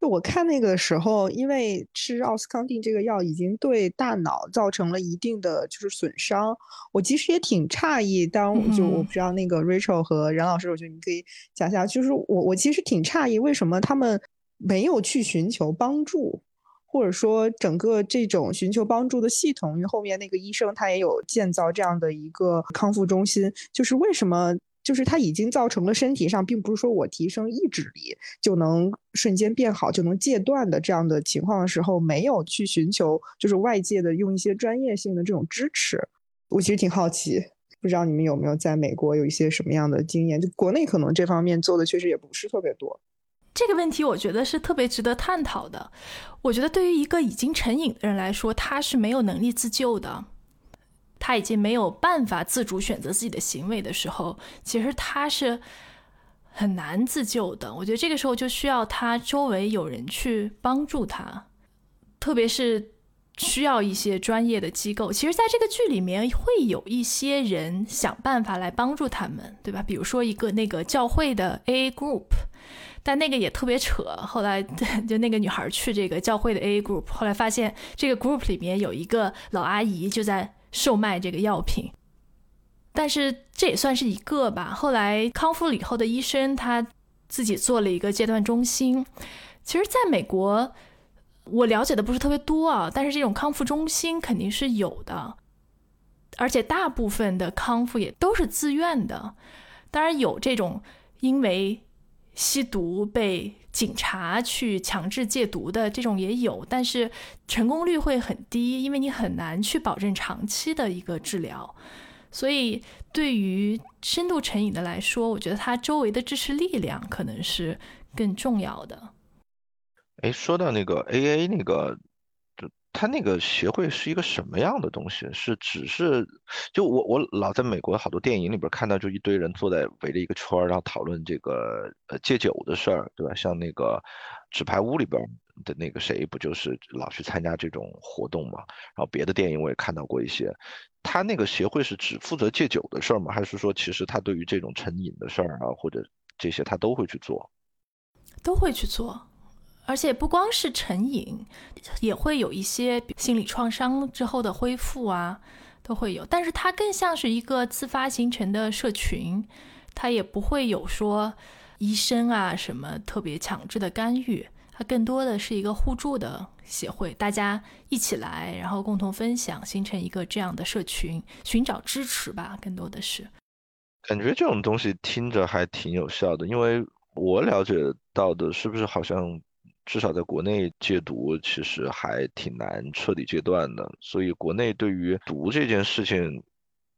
就我看那个时候，因为吃奥斯康定这个药已经对大脑造成了一定的就是损伤，我其实也挺诧异。当就我不知道那个 Rachel 和任老师，我觉得你可以讲一下，就是我我其实挺诧异，为什么他们没有去寻求帮助，或者说整个这种寻求帮助的系统，因为后面那个医生他也有建造这样的一个康复中心，就是为什么？就是它已经造成了身体上，并不是说我提升意志力就能瞬间变好，就能戒断的这样的情况的时候，没有去寻求就是外界的用一些专业性的这种支持。我其实挺好奇，不知道你们有没有在美国有一些什么样的经验？就国内可能这方面做的确实也不是特别多。这个问题我觉得是特别值得探讨的。我觉得对于一个已经成瘾的人来说，他是没有能力自救的。他已经没有办法自主选择自己的行为的时候，其实他是很难自救的。我觉得这个时候就需要他周围有人去帮助他，特别是需要一些专业的机构。其实，在这个剧里面会有一些人想办法来帮助他们，对吧？比如说一个那个教会的 A group，但那个也特别扯。后来 就那个女孩去这个教会的 A group，后来发现这个 group 里面有一个老阿姨就在。售卖这个药品，但是这也算是一个吧。后来康复了以后的医生，他自己做了一个戒断中心。其实，在美国，我了解的不是特别多啊，但是这种康复中心肯定是有的，而且大部分的康复也都是自愿的。当然，有这种因为吸毒被。警察去强制戒毒的这种也有，但是成功率会很低，因为你很难去保证长期的一个治疗。所以，对于深度成瘾的来说，我觉得他周围的支持力量可能是更重要的。哎，说到那个 AA 那个。他那个协会是一个什么样的东西？是只是就我我老在美国好多电影里边看到，就一堆人坐在围着一个圈，然后讨论这个呃戒酒的事儿，对吧？像那个纸牌屋里边的那个谁，不就是老去参加这种活动嘛？然后别的电影我也看到过一些。他那个协会是只负责戒酒的事儿吗？还是说其实他对于这种成瘾的事儿啊，或者这些他都会去做？都会去做。而且不光是成瘾，也会有一些心理创伤之后的恢复啊，都会有。但是它更像是一个自发形成的社群，它也不会有说医生啊什么特别强制的干预，它更多的是一个互助的协会，大家一起来，然后共同分享，形成一个这样的社群，寻找支持吧，更多的是。感觉这种东西听着还挺有效的，因为我了解到的是不是好像。至少在国内戒毒其实还挺难彻底戒断的，所以国内对于毒这件事情，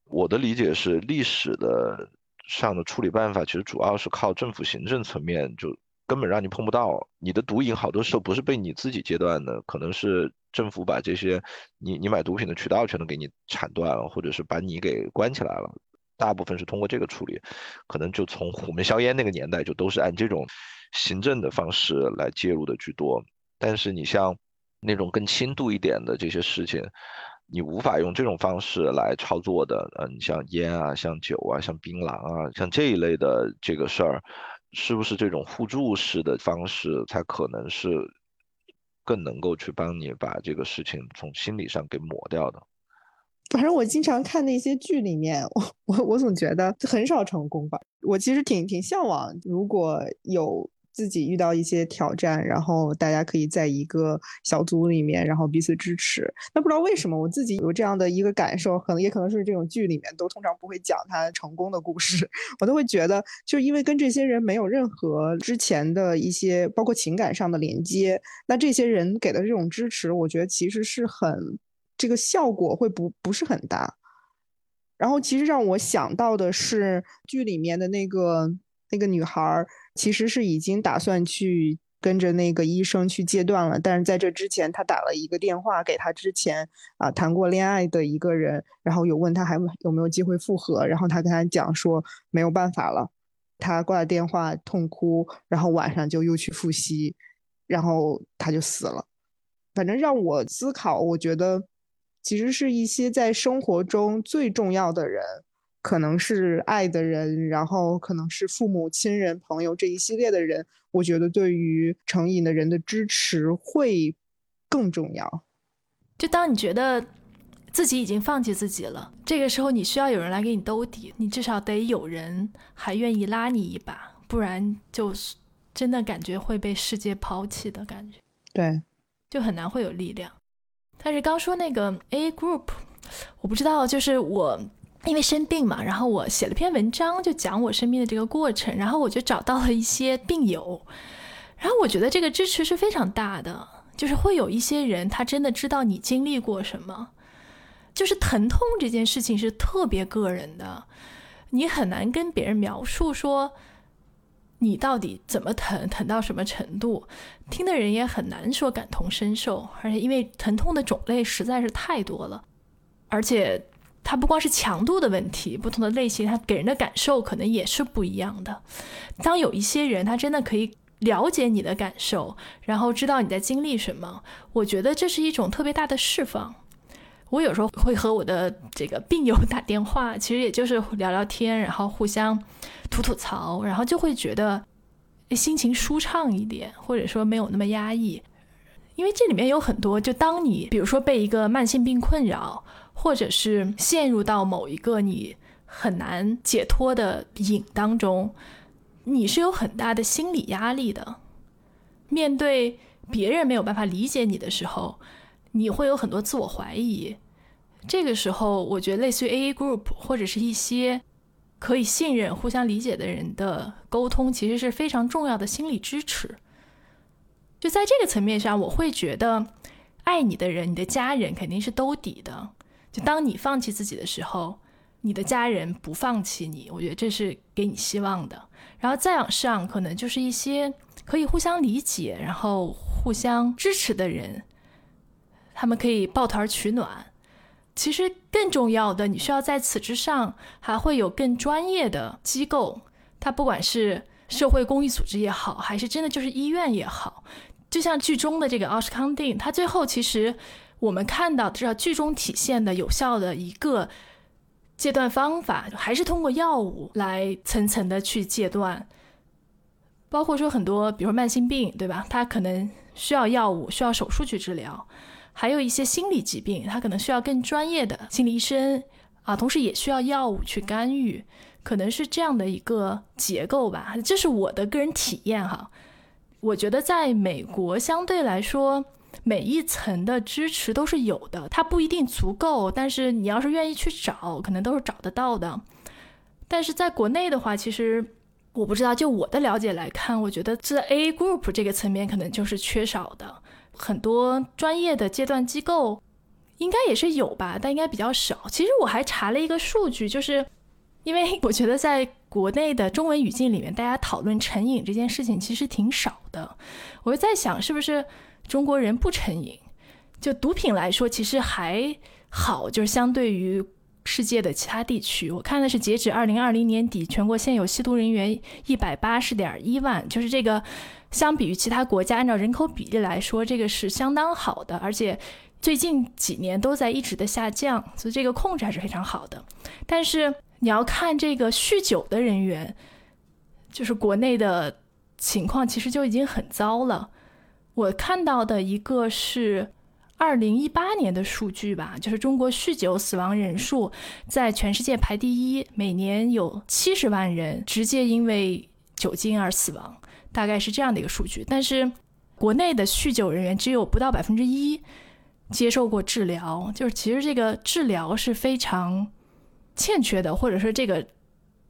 我的理解是历史的上的处理办法其实主要是靠政府行政层面，就根本让你碰不到你的毒瘾，好多时候不是被你自己戒断的，可能是政府把这些你你买毒品的渠道全都给你铲断了，或者是把你给关起来了，大部分是通过这个处理，可能就从虎门销烟那个年代就都是按这种。行政的方式来介入的居多。但是你像那种更轻度一点的这些事情，你无法用这种方式来操作的。呃，你像烟啊，像酒啊，像槟榔啊，像这一类的这个事儿，是不是这种互助式的方式才可能是更能够去帮你把这个事情从心理上给抹掉的？反正我经常看那些剧里面，我我我总觉得很少成功吧。我其实挺挺向往，如果有。自己遇到一些挑战，然后大家可以在一个小组里面，然后彼此支持。那不知道为什么我自己有这样的一个感受，可能也可能是这种剧里面都通常不会讲他成功的故事，我都会觉得，就因为跟这些人没有任何之前的一些包括情感上的连接，那这些人给的这种支持，我觉得其实是很这个效果会不不是很大。然后其实让我想到的是剧里面的那个那个女孩儿。其实是已经打算去跟着那个医生去戒断了，但是在这之前，他打了一个电话给他之前啊谈过恋爱的一个人，然后有问他还有没有机会复合，然后他跟他讲说没有办法了，他挂了电话痛哭，然后晚上就又去复吸，然后他就死了。反正让我思考，我觉得其实是一些在生活中最重要的人。可能是爱的人，然后可能是父母亲人、朋友这一系列的人，我觉得对于成瘾的人的支持会更重要。就当你觉得自己已经放弃自己了，这个时候你需要有人来给你兜底，你至少得有人还愿意拉你一把，不然就是真的感觉会被世界抛弃的感觉。对，就很难会有力量。但是刚说那个 A group，我不知道，就是我。因为生病嘛，然后我写了篇文章，就讲我生病的这个过程，然后我就找到了一些病友，然后我觉得这个支持是非常大的，就是会有一些人他真的知道你经历过什么，就是疼痛这件事情是特别个人的，你很难跟别人描述说你到底怎么疼，疼到什么程度，听的人也很难说感同身受，而且因为疼痛的种类实在是太多了，而且。它不光是强度的问题，不同的类型，它给人的感受可能也是不一样的。当有一些人，他真的可以了解你的感受，然后知道你在经历什么，我觉得这是一种特别大的释放。我有时候会和我的这个病友打电话，其实也就是聊聊天，然后互相吐吐槽，然后就会觉得心情舒畅一点，或者说没有那么压抑。因为这里面有很多，就当你比如说被一个慢性病困扰。或者是陷入到某一个你很难解脱的瘾当中，你是有很大的心理压力的。面对别人没有办法理解你的时候，你会有很多自我怀疑。这个时候，我觉得类似于 AA Group 或者是一些可以信任、互相理解的人的沟通，其实是非常重要的心理支持。就在这个层面上，我会觉得爱你的人、你的家人肯定是兜底的。就当你放弃自己的时候，你的家人不放弃你，我觉得这是给你希望的。然后再往上，可能就是一些可以互相理解、然后互相支持的人，他们可以抱团取暖。其实更重要的，你需要在此之上还会有更专业的机构，它不管是社会公益组织也好，还是真的就是医院也好，就像剧中的这个奥斯康定，他最后其实。我们看到至少剧中体现的有效的一个戒断方法，还是通过药物来层层的去戒断。包括说很多，比如说慢性病，对吧？它可能需要药物，需要手术去治疗；还有一些心理疾病，它可能需要更专业的心理医生啊，同时也需要药物去干预，可能是这样的一个结构吧。这是我的个人体验哈。我觉得在美国相对来说。每一层的支持都是有的，它不一定足够，但是你要是愿意去找，可能都是找得到的。但是在国内的话，其实我不知道，就我的了解来看，我觉得在 A group 这个层面可能就是缺少的。很多专业的阶段机构应该也是有吧，但应该比较少。其实我还查了一个数据，就是因为我觉得在国内的中文语境里面，大家讨论成瘾这件事情其实挺少的。我就在想，是不是？中国人不成瘾，就毒品来说，其实还好，就是相对于世界的其他地区。我看的是截止二零二零年底，全国现有吸毒人员一百八十点一万，就是这个相比于其他国家按照人口比例来说，这个是相当好的，而且最近几年都在一直的下降，所以这个控制还是非常好的。但是你要看这个酗酒的人员，就是国内的情况其实就已经很糟了。我看到的一个是。二零一八年的数据吧，就是中国酗酒死亡人数在全世界排第一，每年有七十万人直接因为酒精而死亡，大概是这样的一个数据。但是国内的酗酒人员只有不到百分之一接受过治疗，就是其实这个治疗是非常欠缺的，或者说这个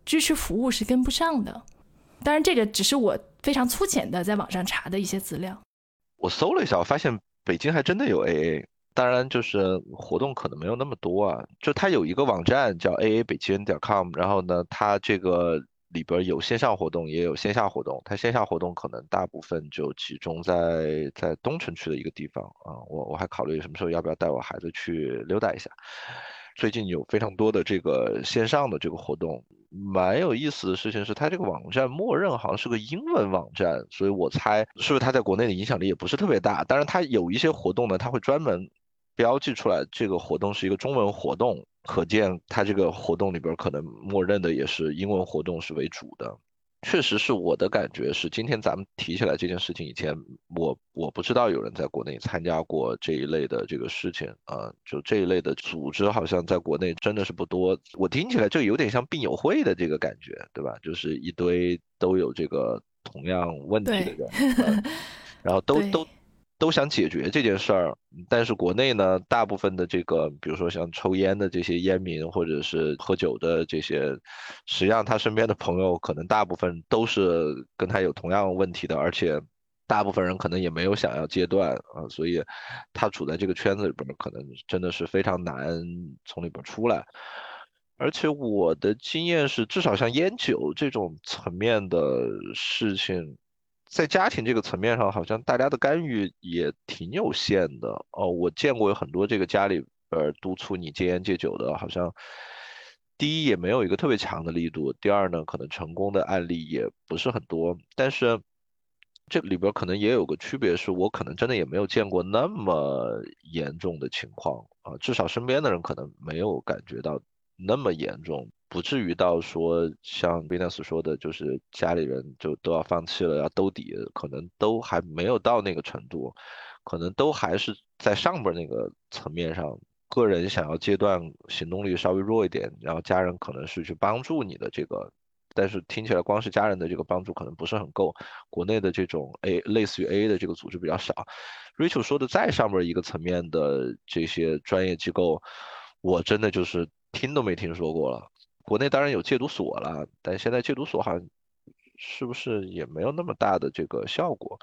支持服务是跟不上的。当然，这个只是我非常粗浅的在网上查的一些资料。我搜了一下，我发现。北京还真的有 AA，当然就是活动可能没有那么多啊。就它有一个网站叫 AA 北京点 com，然后呢，它这个里边有线上活动，也有线下活动。它线下活动可能大部分就集中在在东城区的一个地方啊。我我还考虑什么时候要不要带我孩子去溜达一下。最近有非常多的这个线上的这个活动。蛮有意思的事情是，它这个网站默认好像是个英文网站，所以我猜是不是它在国内的影响力也不是特别大。当然，它有一些活动呢，它会专门标记出来这个活动是一个中文活动，可见它这个活动里边可能默认的也是英文活动是为主的。确实是我的感觉是，今天咱们提起来这件事情以前，我我不知道有人在国内参加过这一类的这个事情啊，就这一类的组织好像在国内真的是不多。我听起来就有点像病友会的这个感觉，对吧？就是一堆都有这个同样问题的人，然后都都。都想解决这件事儿，但是国内呢，大部分的这个，比如说像抽烟的这些烟民，或者是喝酒的这些，实际上他身边的朋友可能大部分都是跟他有同样问题的，而且大部分人可能也没有想要戒断啊，所以他处在这个圈子里边，可能真的是非常难从里边出来。而且我的经验是，至少像烟酒这种层面的事情。在家庭这个层面上，好像大家的干预也挺有限的哦。我见过有很多这个家里边督促你戒烟戒酒的，好像第一也没有一个特别强的力度，第二呢，可能成功的案例也不是很多。但是这里边可能也有个区别，是我可能真的也没有见过那么严重的情况啊，至少身边的人可能没有感觉到那么严重。不至于到说像 Venus 说的，就是家里人就都要放弃了，要兜底，可能都还没有到那个程度，可能都还是在上边那个层面上，个人想要阶段行动力稍微弱一点，然后家人可能是去帮助你的这个，但是听起来光是家人的这个帮助可能不是很够，国内的这种 A 类似于 A 的这个组织比较少。Rachel 说的再上边一个层面的这些专业机构，我真的就是听都没听说过了。国内当然有戒毒所了，但现在戒毒所好像是不是也没有那么大的这个效果？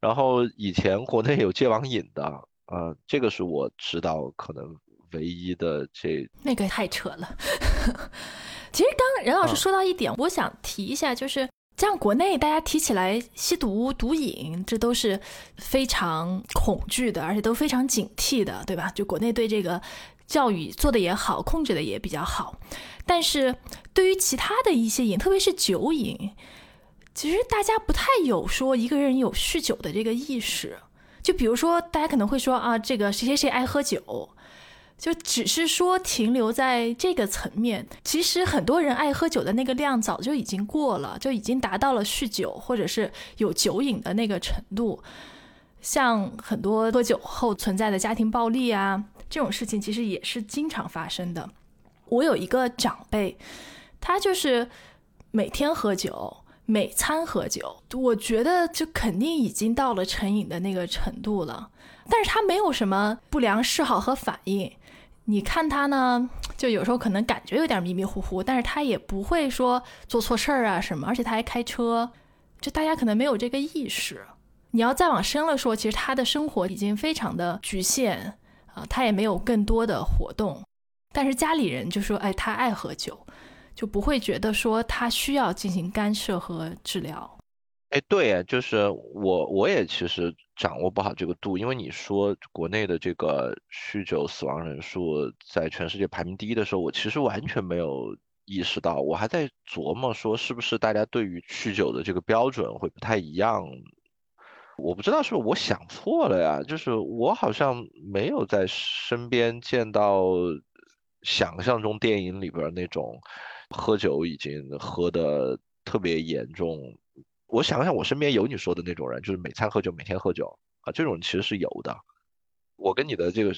然后以前国内有戒网瘾的，啊，这个是我知道可能唯一的这那个太扯了。其实刚任老师说到一点，我想提一下，就是像国内大家提起来吸毒、毒瘾，这都是非常恐惧的，而且都非常警惕的，对吧？就国内对这个。教育做的也好，控制的也比较好，但是对于其他的一些瘾，特别是酒瘾，其实大家不太有说一个人有酗酒的这个意识。就比如说，大家可能会说啊，这个谁谁谁爱喝酒，就只是说停留在这个层面。其实很多人爱喝酒的那个量早就已经过了，就已经达到了酗酒或者是有酒瘾的那个程度。像很多喝酒后存在的家庭暴力啊。这种事情其实也是经常发生的。我有一个长辈，他就是每天喝酒，每餐喝酒。我觉得就肯定已经到了成瘾的那个程度了。但是他没有什么不良嗜好和反应。你看他呢，就有时候可能感觉有点迷迷糊糊，但是他也不会说做错事儿啊什么。而且他还开车，就大家可能没有这个意识。你要再往深了说，其实他的生活已经非常的局限。他也没有更多的活动，但是家里人就说：“哎，他爱喝酒，就不会觉得说他需要进行干涉和治疗。”哎，对，就是我我也其实掌握不好这个度，因为你说国内的这个酗酒死亡人数在全世界排名第一的时候，我其实完全没有意识到，我还在琢磨说是不是大家对于酗酒的这个标准会不太一样。我不知道是不是我想错了呀？就是我好像没有在身边见到想象中电影里边那种喝酒已经喝的特别严重。我想想，我身边有你说的那种人，就是每餐喝酒，每天喝酒啊，这种其实是有的。我跟你的这个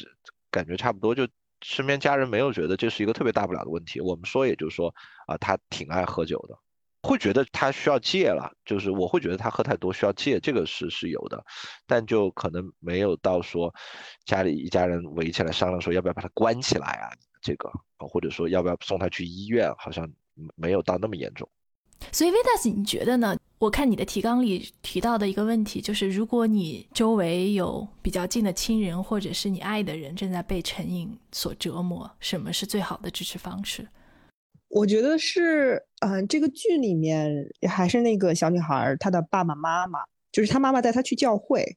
感觉差不多，就身边家人没有觉得这是一个特别大不了的问题。我们说，也就是说啊，他挺爱喝酒的。会觉得他需要戒了，就是我会觉得他喝太多需要戒，这个是是有的，但就可能没有到说家里一家人围起来商量说要不要把他关起来啊，这个或者说要不要送他去医院，好像没有到那么严重。所以 Vidas，你觉得呢？我看你的提纲里提到的一个问题就是，如果你周围有比较近的亲人或者是你爱的人正在被成瘾所折磨，什么是最好的支持方式？我觉得是，嗯，这个剧里面还是那个小女孩，她的爸爸妈妈，就是她妈妈带她去教会。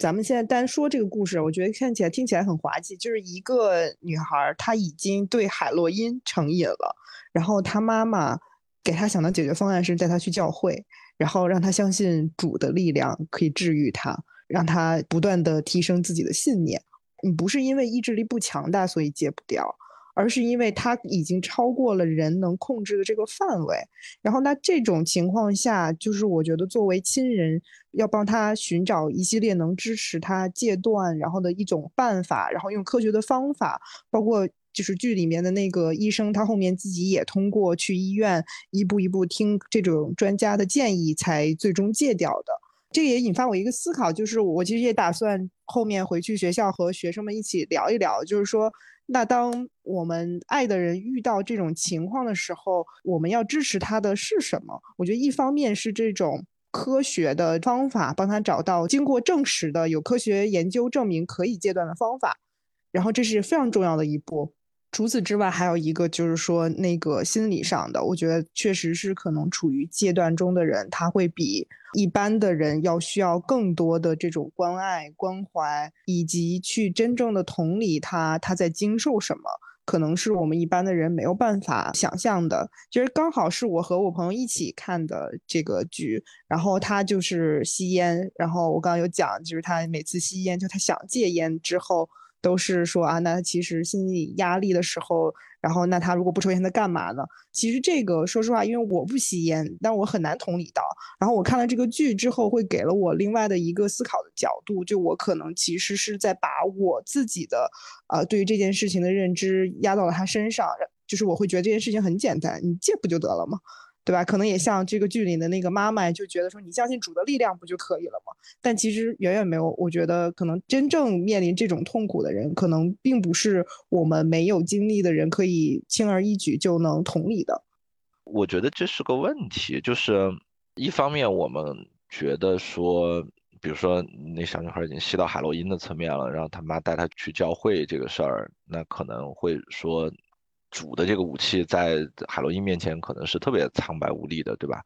咱们现在单说这个故事，我觉得看起来听起来很滑稽，就是一个女孩，她已经对海洛因成瘾了，然后她妈妈给她想的解决方案是带她去教会，然后让她相信主的力量可以治愈她，让她不断的提升自己的信念。你不是因为意志力不强大所以戒不掉。而是因为他已经超过了人能控制的这个范围，然后那这种情况下，就是我觉得作为亲人要帮他寻找一系列能支持他戒断，然后的一种办法，然后用科学的方法，包括就是剧里面的那个医生，他后面自己也通过去医院一步一步听这种专家的建议，才最终戒掉的。这也引发我一个思考，就是我其实也打算后面回去学校和学生们一起聊一聊，就是说。那当我们爱的人遇到这种情况的时候，我们要支持他的是什么？我觉得一方面是这种科学的方法，帮他找到经过证实的、有科学研究证明可以戒断的方法，然后这是非常重要的一步。除此之外，还有一个就是说，那个心理上的，我觉得确实是可能处于戒断中的人，他会比一般的人要需要更多的这种关爱、关怀，以及去真正的同理他他在经受什么，可能是我们一般的人没有办法想象的。其实刚好是我和我朋友一起看的这个剧，然后他就是吸烟，然后我刚刚有讲，就是他每次吸烟，就他想戒烟之后。都是说啊，那他其实心理压力的时候，然后那他如果不抽烟，他干嘛呢？其实这个说实话，因为我不吸烟，但我很难同理到。然后我看了这个剧之后，会给了我另外的一个思考的角度，就我可能其实是在把我自己的呃对于这件事情的认知压到了他身上，就是我会觉得这件事情很简单，你戒不就得了吗？对吧？可能也像这个剧里的那个妈妈，就觉得说你相信主的力量不就可以了吗？但其实远远没有。我觉得可能真正面临这种痛苦的人，可能并不是我们没有经历的人可以轻而易举就能同理的。我觉得这是个问题，就是一方面我们觉得说，比如说那小女孩已经吸到海洛因的层面了，然后他妈带她去教会这个事儿，那可能会说。主的这个武器在海洛因面前可能是特别苍白无力的，对吧？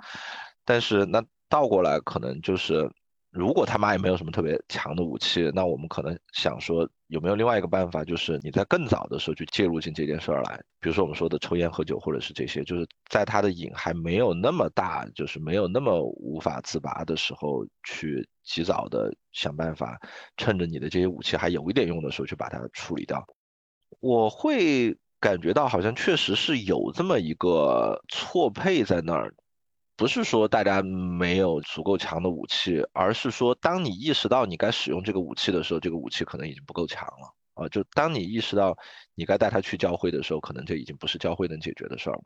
但是那倒过来可能就是，如果他妈也没有什么特别强的武器，那我们可能想说有没有另外一个办法，就是你在更早的时候去介入进这件事儿来，比如说我们说的抽烟喝酒或者是这些，就是在他的瘾还没有那么大，就是没有那么无法自拔的时候，去及早的想办法，趁着你的这些武器还有一点用的时候去把它处理掉。我会。感觉到好像确实是有这么一个错配在那儿，不是说大家没有足够强的武器，而是说当你意识到你该使用这个武器的时候，这个武器可能已经不够强了啊！就当你意识到你该带他去教会的时候，可能这已经不是教会能解决的事儿了，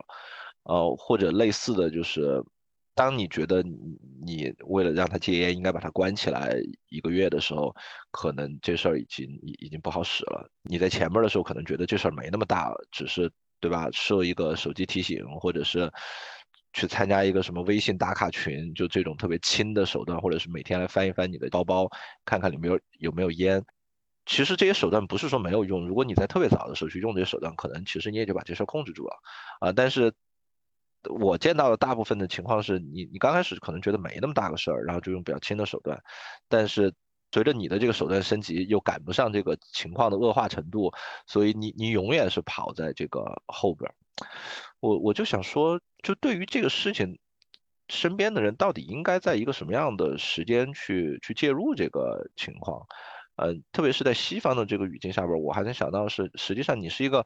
呃，或者类似的就是。当你觉得你为了让他戒烟，应该把他关起来一个月的时候，可能这事儿已经已已经不好使了。你在前面的时候可能觉得这事儿没那么大，只是对吧？设一个手机提醒，或者是去参加一个什么微信打卡群，就这种特别轻的手段，或者是每天来翻一翻你的包包，看看里面有有没有烟。其实这些手段不是说没有用，如果你在特别早的时候去用这些手段，可能其实你也就把这事儿控制住了啊。但是。我见到的大部分的情况是你，你刚开始可能觉得没那么大个事儿，然后就用比较轻的手段，但是随着你的这个手段升级，又赶不上这个情况的恶化程度，所以你你永远是跑在这个后边。我我就想说，就对于这个事情，身边的人到底应该在一个什么样的时间去去介入这个情况？呃，特别是在西方的这个语境下边，我还能想到是，实际上你是一个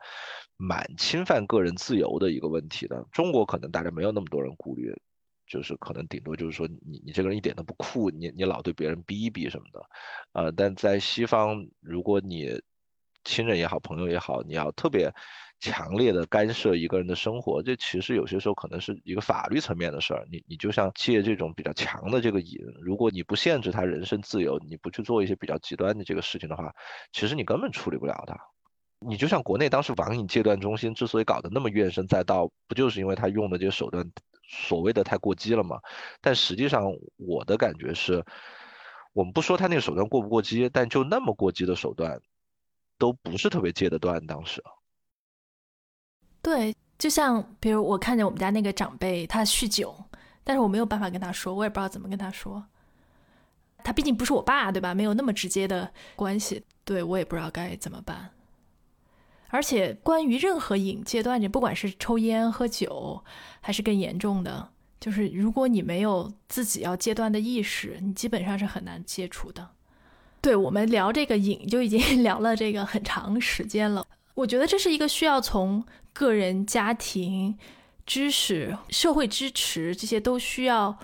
蛮侵犯个人自由的一个问题的。中国可能大家没有那么多人顾虑，就是可能顶多就是说你你这个人一点都不酷，你你老对别人逼一逼什么的，呃，但在西方，如果你亲人也好，朋友也好，你要特别。强烈的干涉一个人的生活，这其实有些时候可能是一个法律层面的事儿。你你就像借这种比较强的这个瘾，如果你不限制他人身自由，你不去做一些比较极端的这个事情的话，其实你根本处理不了他。你就像国内当时网瘾戒断中心之所以搞得那么怨声载道，不就是因为他用的这些手段所谓的太过激了吗？但实际上我的感觉是，我们不说他那个手段过不过激，但就那么过激的手段，都不是特别戒得断。当时。对，就像比如我看见我们家那个长辈他酗酒，但是我没有办法跟他说，我也不知道怎么跟他说。他毕竟不是我爸，对吧？没有那么直接的关系，对我也不知道该怎么办。而且关于任何瘾戒断，你不管是抽烟、喝酒，还是更严重的，就是如果你没有自己要戒断的意识，你基本上是很难戒除的。对我们聊这个瘾就已经 聊了这个很长时间了。我觉得这是一个需要从个人、家庭、知识、社会支持这些都需要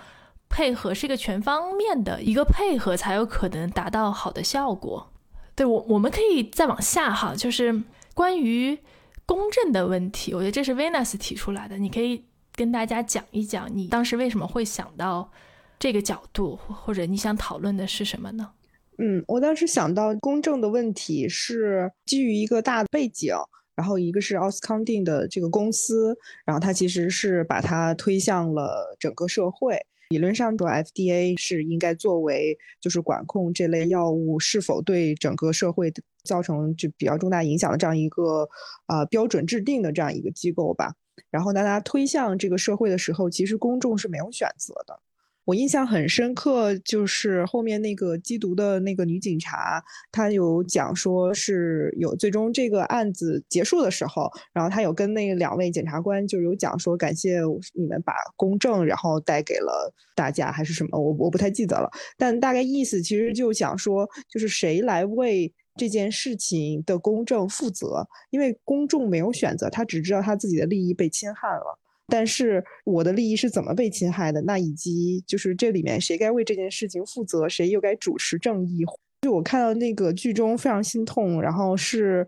配合，是一个全方面的一个配合，才有可能达到好的效果。对我，我们可以再往下哈，就是关于公正的问题，我觉得这是 Venus 提出来的，你可以跟大家讲一讲，你当时为什么会想到这个角度，或者你想讨论的是什么呢？嗯，我当时想到公正的问题是基于一个大背景，然后一个是奥斯康定的这个公司，然后它其实是把它推向了整个社会。理论上说，FDA 是应该作为就是管控这类药物是否对整个社会造成就比较重大影响的这样一个呃标准制定的这样一个机构吧。然后当它推向这个社会的时候，其实公众是没有选择的。我印象很深刻，就是后面那个缉毒的那个女警察，她有讲说是有最终这个案子结束的时候，然后她有跟那两位检察官就有讲说感谢你们把公正然后带给了大家还是什么，我我不太记得了，但大概意思其实就讲说就是谁来为这件事情的公正负责，因为公众没有选择，他只知道他自己的利益被侵害了。但是我的利益是怎么被侵害的？那以及就是这里面谁该为这件事情负责，谁又该主持正义？就我看到那个剧中非常心痛，然后是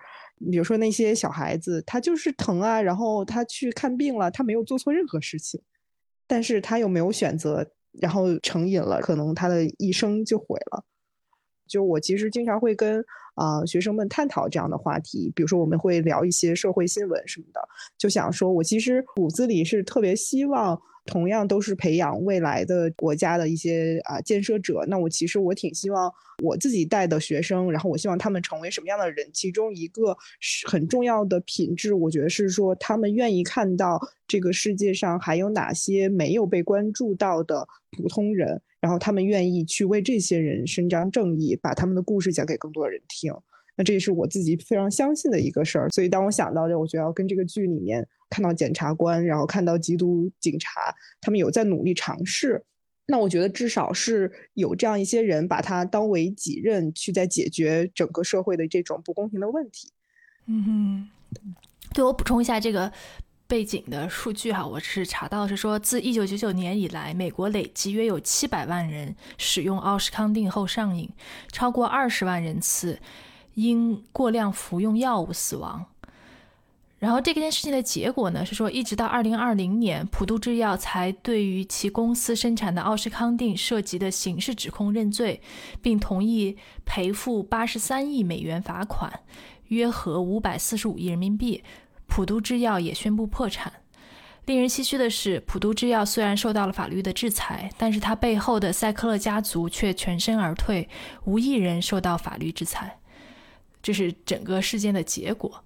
比如说那些小孩子，他就是疼啊，然后他去看病了，他没有做错任何事情，但是他又没有选择，然后成瘾了，可能他的一生就毁了。就我其实经常会跟啊学生们探讨这样的话题，比如说我们会聊一些社会新闻什么的，就想说我其实骨子里是特别希望。同样都是培养未来的国家的一些啊建设者，那我其实我挺希望我自己带的学生，然后我希望他们成为什么样的人？其中一个是很重要的品质，我觉得是说他们愿意看到这个世界上还有哪些没有被关注到的普通人，然后他们愿意去为这些人伸张正义，把他们的故事讲给更多的人听。那这也是我自己非常相信的一个事儿。所以当我想到这，我觉得要跟这个剧里面。看到检察官，然后看到缉毒警察，他们有在努力尝试。那我觉得至少是有这样一些人把它当为己任，去在解决整个社会的这种不公平的问题。嗯哼，对我补充一下这个背景的数据哈，我是查到是说，自一九九九年以来，美国累计约有七百万人使用奥施康定后上瘾，超过二十万人次因过量服用药物死亡。然后这件事情的结果呢，是说一直到二零二零年，普渡制药才对于其公司生产的奥施康定涉及的刑事指控认罪，并同意赔付八十三亿美元罚款，约合五百四十五亿人民币。普渡制药也宣布破产。令人唏嘘的是，普渡制药虽然受到了法律的制裁，但是它背后的塞克勒家族却全身而退，无一人受到法律制裁。这是整个事件的结果。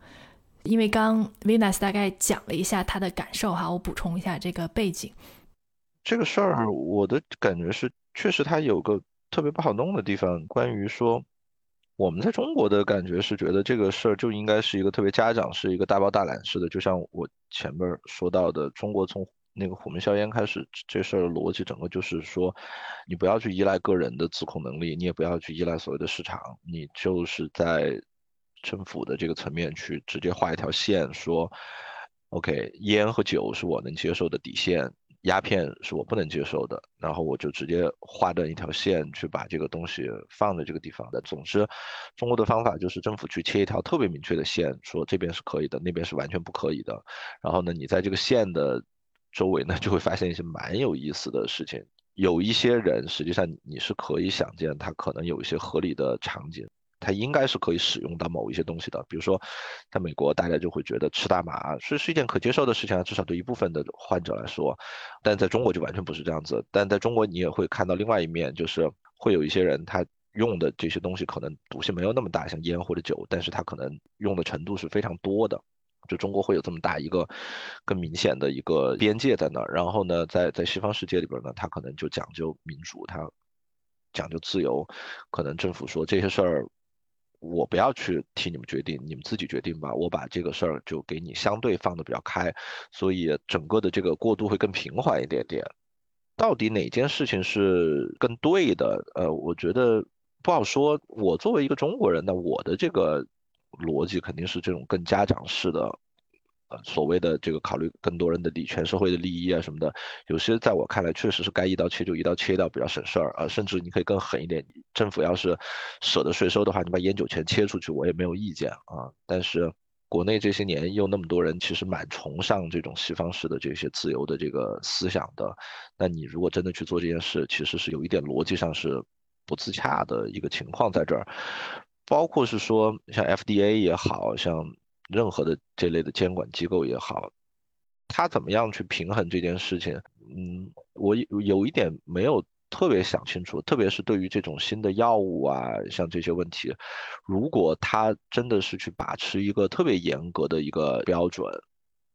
因为刚 Venus 大概讲了一下他的感受哈，我补充一下这个背景。这个事儿，我的感觉是，确实它有个特别不好弄的地方。关于说，我们在中国的感觉是觉得这个事儿就应该是一个特别家长是一个大包大揽式的，就像我前面说到的，中国从那个虎门销烟开始，这事儿的逻辑整个就是说，你不要去依赖个人的自控能力，你也不要去依赖所谓的市场，你就是在政府的这个层面去直接画一条线，说，OK，烟和酒是我能接受的底线。鸦片是我不能接受的，然后我就直接划断一条线，去把这个东西放在这个地方的。总之，中国的方法就是政府去切一条特别明确的线，说这边是可以的，那边是完全不可以的。然后呢，你在这个线的周围呢，就会发现一些蛮有意思的事情。有一些人，实际上你是可以想见，他可能有一些合理的场景。他应该是可以使用到某一些东西的，比如说，在美国大家就会觉得吃大麻是是一件可接受的事情啊，至少对一部分的患者来说，但在中国就完全不是这样子。但在中国你也会看到另外一面，就是会有一些人他用的这些东西可能毒性没有那么大，像烟或者酒，但是他可能用的程度是非常多的。就中国会有这么大一个更明显的一个边界在那儿。然后呢，在在西方世界里边呢，他可能就讲究民主，他讲究自由，可能政府说这些事儿。我不要去替你们决定，你们自己决定吧。我把这个事儿就给你相对放的比较开，所以整个的这个过渡会更平缓一点点。到底哪件事情是更对的？呃，我觉得不好说。我作为一个中国人呢，我的这个逻辑肯定是这种更家长式的。呃所谓的这个考虑更多人的利全社会的利益啊什么的，有些在我看来确实是该一刀切就一刀切掉比较省事儿啊，甚至你可以更狠一点，政府要是舍得税收的话，你把烟酒钱切出去我也没有意见啊。但是国内这些年又那么多人其实蛮崇尚这种西方式的这些自由的这个思想的，那你如果真的去做这件事，其实是有一点逻辑上是不自洽的一个情况在这儿，包括是说像 FDA 也好像。任何的这类的监管机构也好，他怎么样去平衡这件事情？嗯，我有一点没有特别想清楚，特别是对于这种新的药物啊，像这些问题，如果他真的是去把持一个特别严格的一个标准，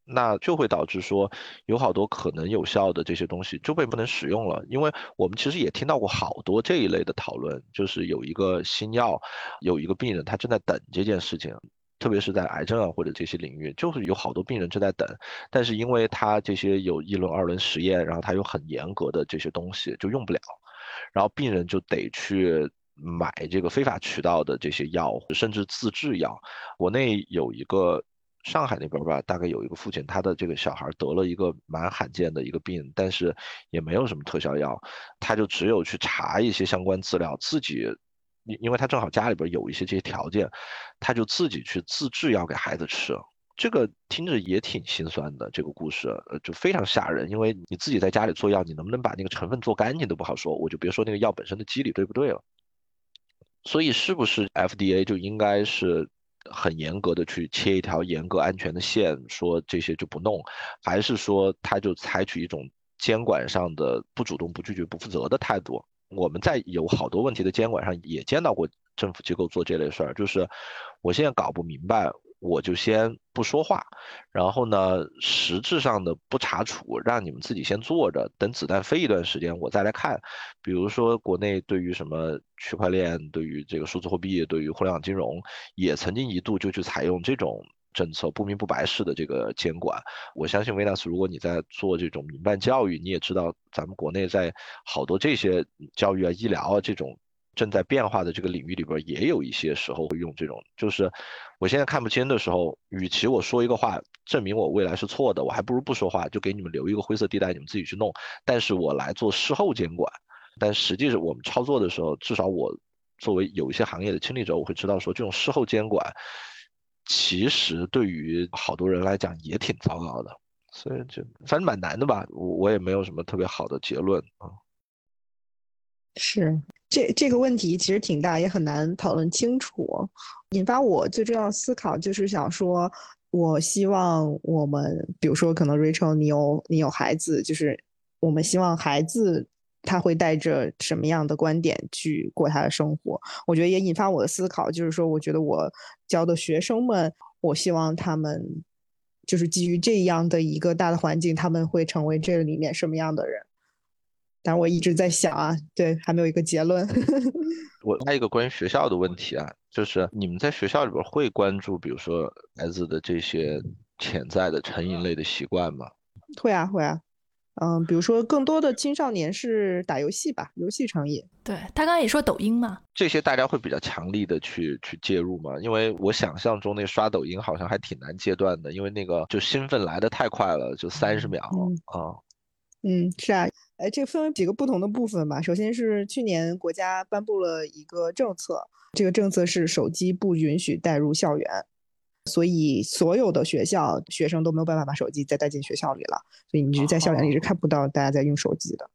那就会导致说有好多可能有效的这些东西就被不能使用了。因为我们其实也听到过好多这一类的讨论，就是有一个新药，有一个病人他正在等这件事情。特别是在癌症啊或者这些领域，就是有好多病人正在等，但是因为他这些有一轮、二轮实验，然后他有很严格的这些东西就用不了，然后病人就得去买这个非法渠道的这些药，甚至自制药。国内有一个上海那边吧，大概有一个父亲，他的这个小孩得了一个蛮罕见的一个病，但是也没有什么特效药，他就只有去查一些相关资料，自己。因因为他正好家里边有一些这些条件，他就自己去自制药给孩子吃，这个听着也挺心酸的。这个故事就非常吓人，因为你自己在家里做药，你能不能把那个成分做干净都不好说，我就别说那个药本身的机理对不对了。所以是不是 FDA 就应该是很严格的去切一条严格安全的线，说这些就不弄，还是说他就采取一种监管上的不主动、不拒绝、不负责的态度？我们在有好多问题的监管上也见到过政府机构做这类事儿，就是我现在搞不明白，我就先不说话，然后呢，实质上的不查处，让你们自己先坐着，等子弹飞一段时间，我再来看。比如说国内对于什么区块链、对于这个数字货币、对于互联网金融，也曾经一度就去采用这种。政策不明不白式的这个监管，我相信维纳斯，如果你在做这种民办教育，你也知道咱们国内在好多这些教育啊、医疗啊这种正在变化的这个领域里边，也有一些时候会用这种。就是我现在看不清的时候，与其我说一个话证明我未来是错的，我还不如不说话，就给你们留一个灰色地带，你们自己去弄。但是我来做事后监管，但实际是我们操作的时候，至少我作为有一些行业的亲历者，我会知道说这种事后监管。其实对于好多人来讲也挺糟糕的，所以就反正蛮难的吧。我我也没有什么特别好的结论啊。是这这个问题其实挺大，也很难讨论清楚。引发我最重要思考就是想说，我希望我们，比如说可能 Rachel，你有你有孩子，就是我们希望孩子。他会带着什么样的观点去过他的生活？我觉得也引发我的思考，就是说，我觉得我教的学生们，我希望他们就是基于这样的一个大的环境，他们会成为这里面什么样的人。但是我一直在想啊，对，还没有一个结论。我还有一个关于学校的问题啊，就是你们在学校里边会关注，比如说孩子的这些潜在的成瘾类的习惯吗？会啊，会啊。嗯，比如说更多的青少年是打游戏吧，游戏成瘾。对他刚刚也说抖音嘛，这些大家会比较强力的去去介入吗？因为我想象中那刷抖音好像还挺难戒断的，因为那个就兴奋来的太快了，就三十秒啊。嗯，是啊，哎，这个分为几个不同的部分吧。首先是去年国家颁布了一个政策，这个政策是手机不允许带入校园。所以，所有的学校学生都没有办法把手机再带进学校里了。所以，你是在校园里是看不到大家在用手机的。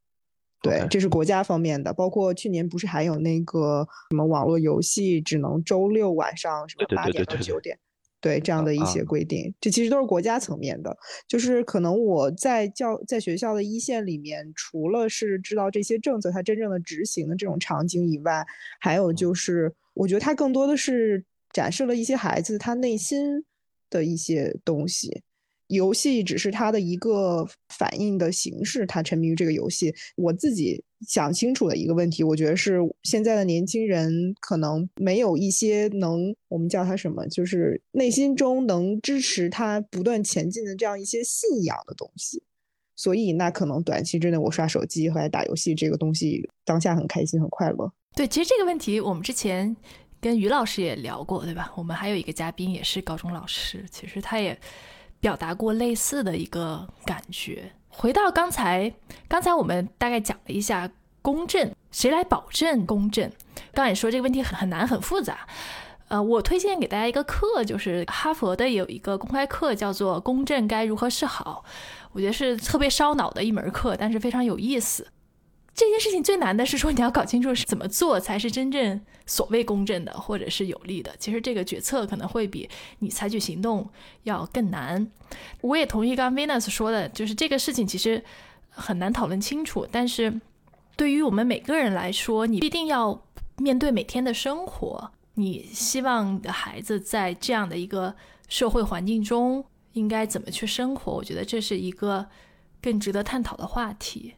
对，这是国家方面的。包括去年不是还有那个什么网络游戏只能周六晚上什么八点到九点，对这样的一些规定，这其实都是国家层面的。就是可能我在教在学校的一线里面，除了是知道这些政策它真正的执行的这种场景以外，还有就是我觉得它更多的是。展示了一些孩子他内心的一些东西，游戏只是他的一个反应的形式，他沉迷于这个游戏。我自己想清楚的一个问题，我觉得是现在的年轻人可能没有一些能我们叫他什么，就是内心中能支持他不断前进的这样一些信仰的东西。所以那可能短期之内我刷手机和打游戏这个东西，当下很开心很快乐。对，其实这个问题我们之前。跟于老师也聊过，对吧？我们还有一个嘉宾也是高中老师，其实他也表达过类似的一个感觉。回到刚才，刚才我们大概讲了一下公正，谁来保证公正？刚才说这个问题很很难很复杂。呃，我推荐给大家一个课，就是哈佛的有一个公开课，叫做《公正该如何是好》，我觉得是特别烧脑的一门课，但是非常有意思。这件事情最难的是说，你要搞清楚是怎么做才是真正所谓公正的，或者是有利的。其实这个决策可能会比你采取行动要更难。我也同意刚 Venus 说的，就是这个事情其实很难讨论清楚。但是对于我们每个人来说，你必定要面对每天的生活。你希望你的孩子在这样的一个社会环境中应该怎么去生活？我觉得这是一个更值得探讨的话题。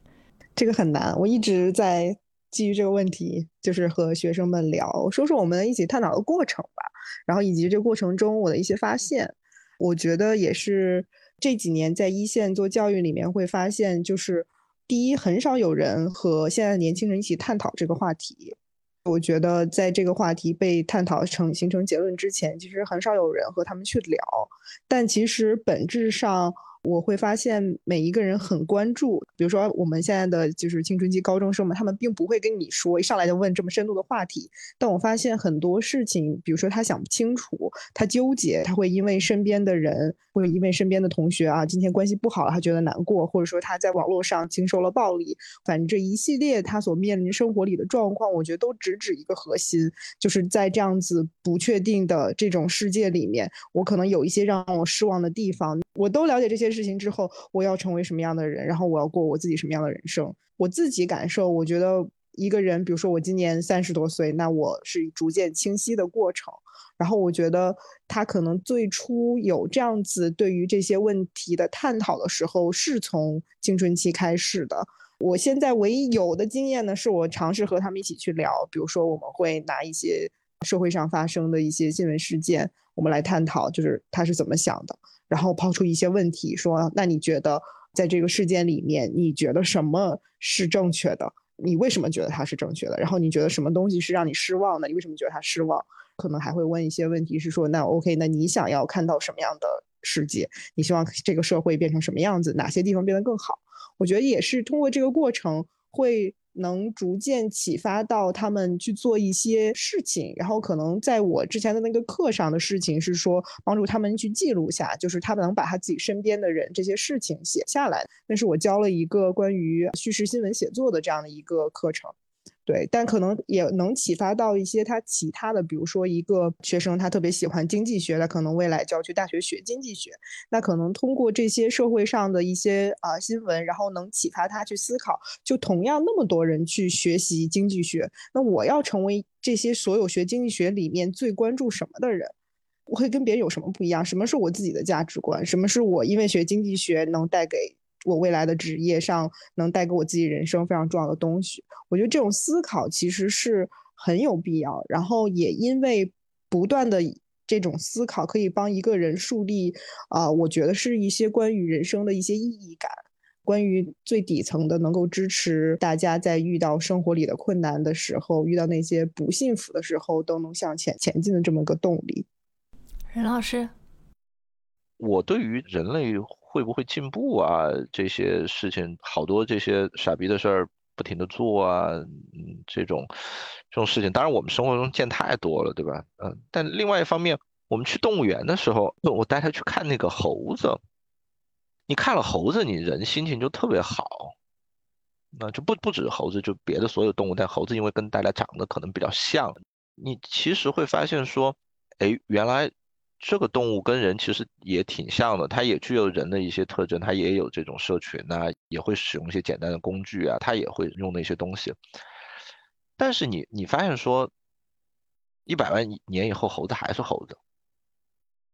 这个很难，我一直在基于这个问题，就是和学生们聊，说说我们一起探讨的过程吧，然后以及这过程中我的一些发现。我觉得也是这几年在一线做教育里面会发现，就是第一，很少有人和现在的年轻人一起探讨这个话题。我觉得在这个话题被探讨成形成结论之前，其实很少有人和他们去聊，但其实本质上。我会发现每一个人很关注，比如说我们现在的就是青春期高中生们，他们并不会跟你说一上来就问这么深度的话题。但我发现很多事情，比如说他想不清楚，他纠结，他会因为身边的人，会因为身边的同学啊，今天关系不好了，他觉得难过，或者说他在网络上经受了暴力，反正这一系列他所面临生活里的状况，我觉得都直指一个核心，就是在这样子不确定的这种世界里面，我可能有一些让我失望的地方，我都了解这些。事情之后，我要成为什么样的人？然后我要过我自己什么样的人生？我自己感受，我觉得一个人，比如说我今年三十多岁，那我是逐渐清晰的过程。然后我觉得他可能最初有这样子对于这些问题的探讨的时候，是从青春期开始的。我现在唯一有的经验呢，是我尝试和他们一起去聊，比如说我们会拿一些社会上发生的一些新闻事件，我们来探讨，就是他是怎么想的。然后抛出一些问题，说：“那你觉得在这个事件里面，你觉得什么是正确的？你为什么觉得它是正确的？然后你觉得什么东西是让你失望的？你为什么觉得它失望？可能还会问一些问题，是说：那 OK，那你想要看到什么样的世界？你希望这个社会变成什么样子？哪些地方变得更好？我觉得也是通过这个过程会。”能逐渐启发到他们去做一些事情，然后可能在我之前的那个课上的事情是说帮助他们去记录下，就是他们能把他自己身边的人这些事情写下来。那是我教了一个关于叙事新闻写作的这样的一个课程。对，但可能也能启发到一些他其他的，比如说一个学生，他特别喜欢经济学，他可能未来就要去大学学经济学。那可能通过这些社会上的一些啊新闻，然后能启发他去思考，就同样那么多人去学习经济学，那我要成为这些所有学经济学里面最关注什么的人？我会跟别人有什么不一样？什么是我自己的价值观？什么是我因为学经济学能带给我未来的职业上能带给我自己人生非常重要的东西？我觉得这种思考其实是很有必要。然后也因为不断的这种思考，可以帮一个人树立啊，我觉得是一些关于人生的一些意义感。关于最底层的，能够支持大家在遇到生活里的困难的时候，遇到那些不幸福的时候，都能向前前进的这么个动力。任老师，我对于人类会不会进步啊这些事情，好多这些傻逼的事儿不停的做啊，嗯，这种这种事情，当然我们生活中见太多了，对吧？嗯，但另外一方面，我们去动物园的时候，我带他去看那个猴子。你看了猴子，你人心情就特别好，那就不不止猴子，就别的所有动物，但猴子因为跟大家长得可能比较像，你其实会发现说，哎，原来这个动物跟人其实也挺像的，它也具有人的一些特征，它也有这种社群呐，也会使用一些简单的工具啊，它也会用那些东西。但是你你发现说，一百万年以后，猴子还是猴子，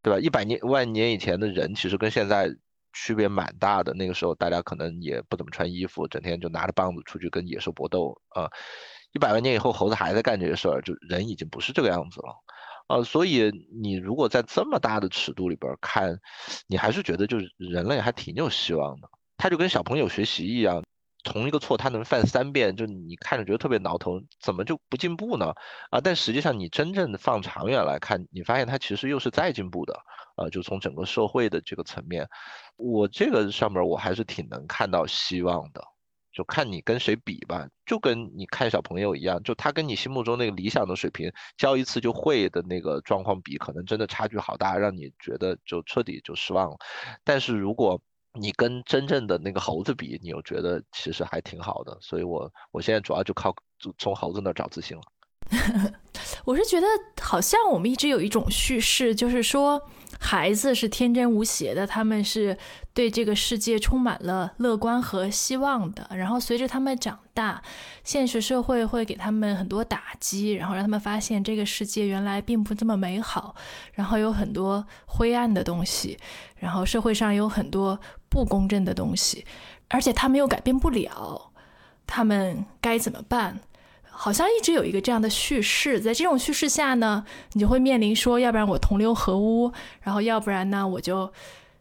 对吧？一百年万年以前的人，其实跟现在。区别蛮大的，那个时候大家可能也不怎么穿衣服，整天就拿着棒子出去跟野兽搏斗啊。一百万年以后，猴子还在干这些事儿，就人已经不是这个样子了啊。所以你如果在这么大的尺度里边看，你还是觉得就是人类还挺有希望的。他就跟小朋友学习一样。同一个错他能犯三遍，就你看着觉得特别挠头，怎么就不进步呢？啊，但实际上你真正放长远来看，你发现他其实又是在进步的，啊，就从整个社会的这个层面，我这个上面我还是挺能看到希望的，就看你跟谁比吧，就跟你看小朋友一样，就他跟你心目中那个理想的水平教一次就会的那个状况比，可能真的差距好大，让你觉得就彻底就失望了。但是如果你跟真正的那个猴子比，你又觉得其实还挺好的，所以我我现在主要就靠从猴子那找自信了。我是觉得好像我们一直有一种叙事，就是说。孩子是天真无邪的，他们是对这个世界充满了乐观和希望的。然后随着他们长大，现实社会会给他们很多打击，然后让他们发现这个世界原来并不这么美好，然后有很多灰暗的东西，然后社会上有很多不公正的东西，而且他们又改变不了，他们该怎么办？好像一直有一个这样的叙事，在这种叙事下呢，你就会面临说，要不然我同流合污，然后要不然呢，我就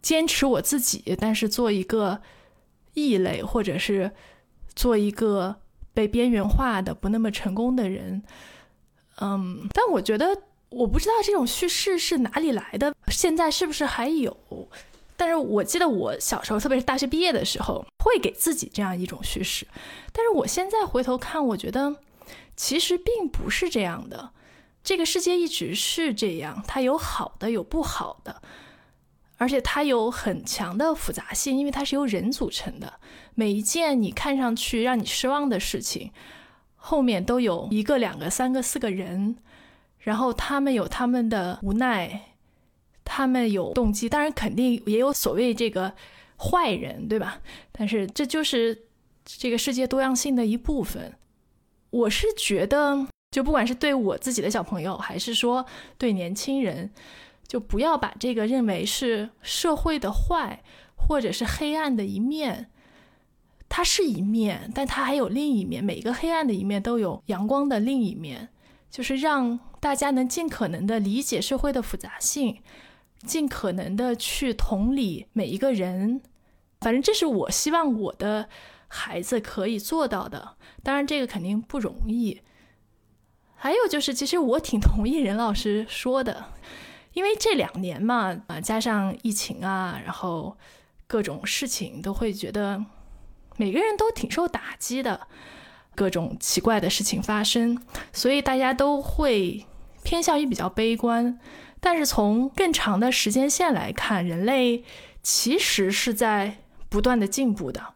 坚持我自己，但是做一个异类，或者是做一个被边缘化的不那么成功的人。嗯，但我觉得我不知道这种叙事是哪里来的，现在是不是还有？但是我记得我小时候，特别是大学毕业的时候，会给自己这样一种叙事。但是我现在回头看，我觉得。其实并不是这样的，这个世界一直是这样，它有好的，有不好的，而且它有很强的复杂性，因为它是由人组成的。每一件你看上去让你失望的事情，后面都有一个、两个、三个、四个人，然后他们有他们的无奈，他们有动机，当然肯定也有所谓这个坏人，对吧？但是这就是这个世界多样性的一部分。我是觉得，就不管是对我自己的小朋友，还是说对年轻人，就不要把这个认为是社会的坏，或者是黑暗的一面。它是一面，但它还有另一面。每一个黑暗的一面都有阳光的另一面，就是让大家能尽可能的理解社会的复杂性，尽可能的去同理每一个人。反正这是我希望我的。孩子可以做到的，当然这个肯定不容易。还有就是，其实我挺同意任老师说的，因为这两年嘛，啊，加上疫情啊，然后各种事情都会觉得每个人都挺受打击的，各种奇怪的事情发生，所以大家都会偏向于比较悲观。但是从更长的时间线来看，人类其实是在不断的进步的。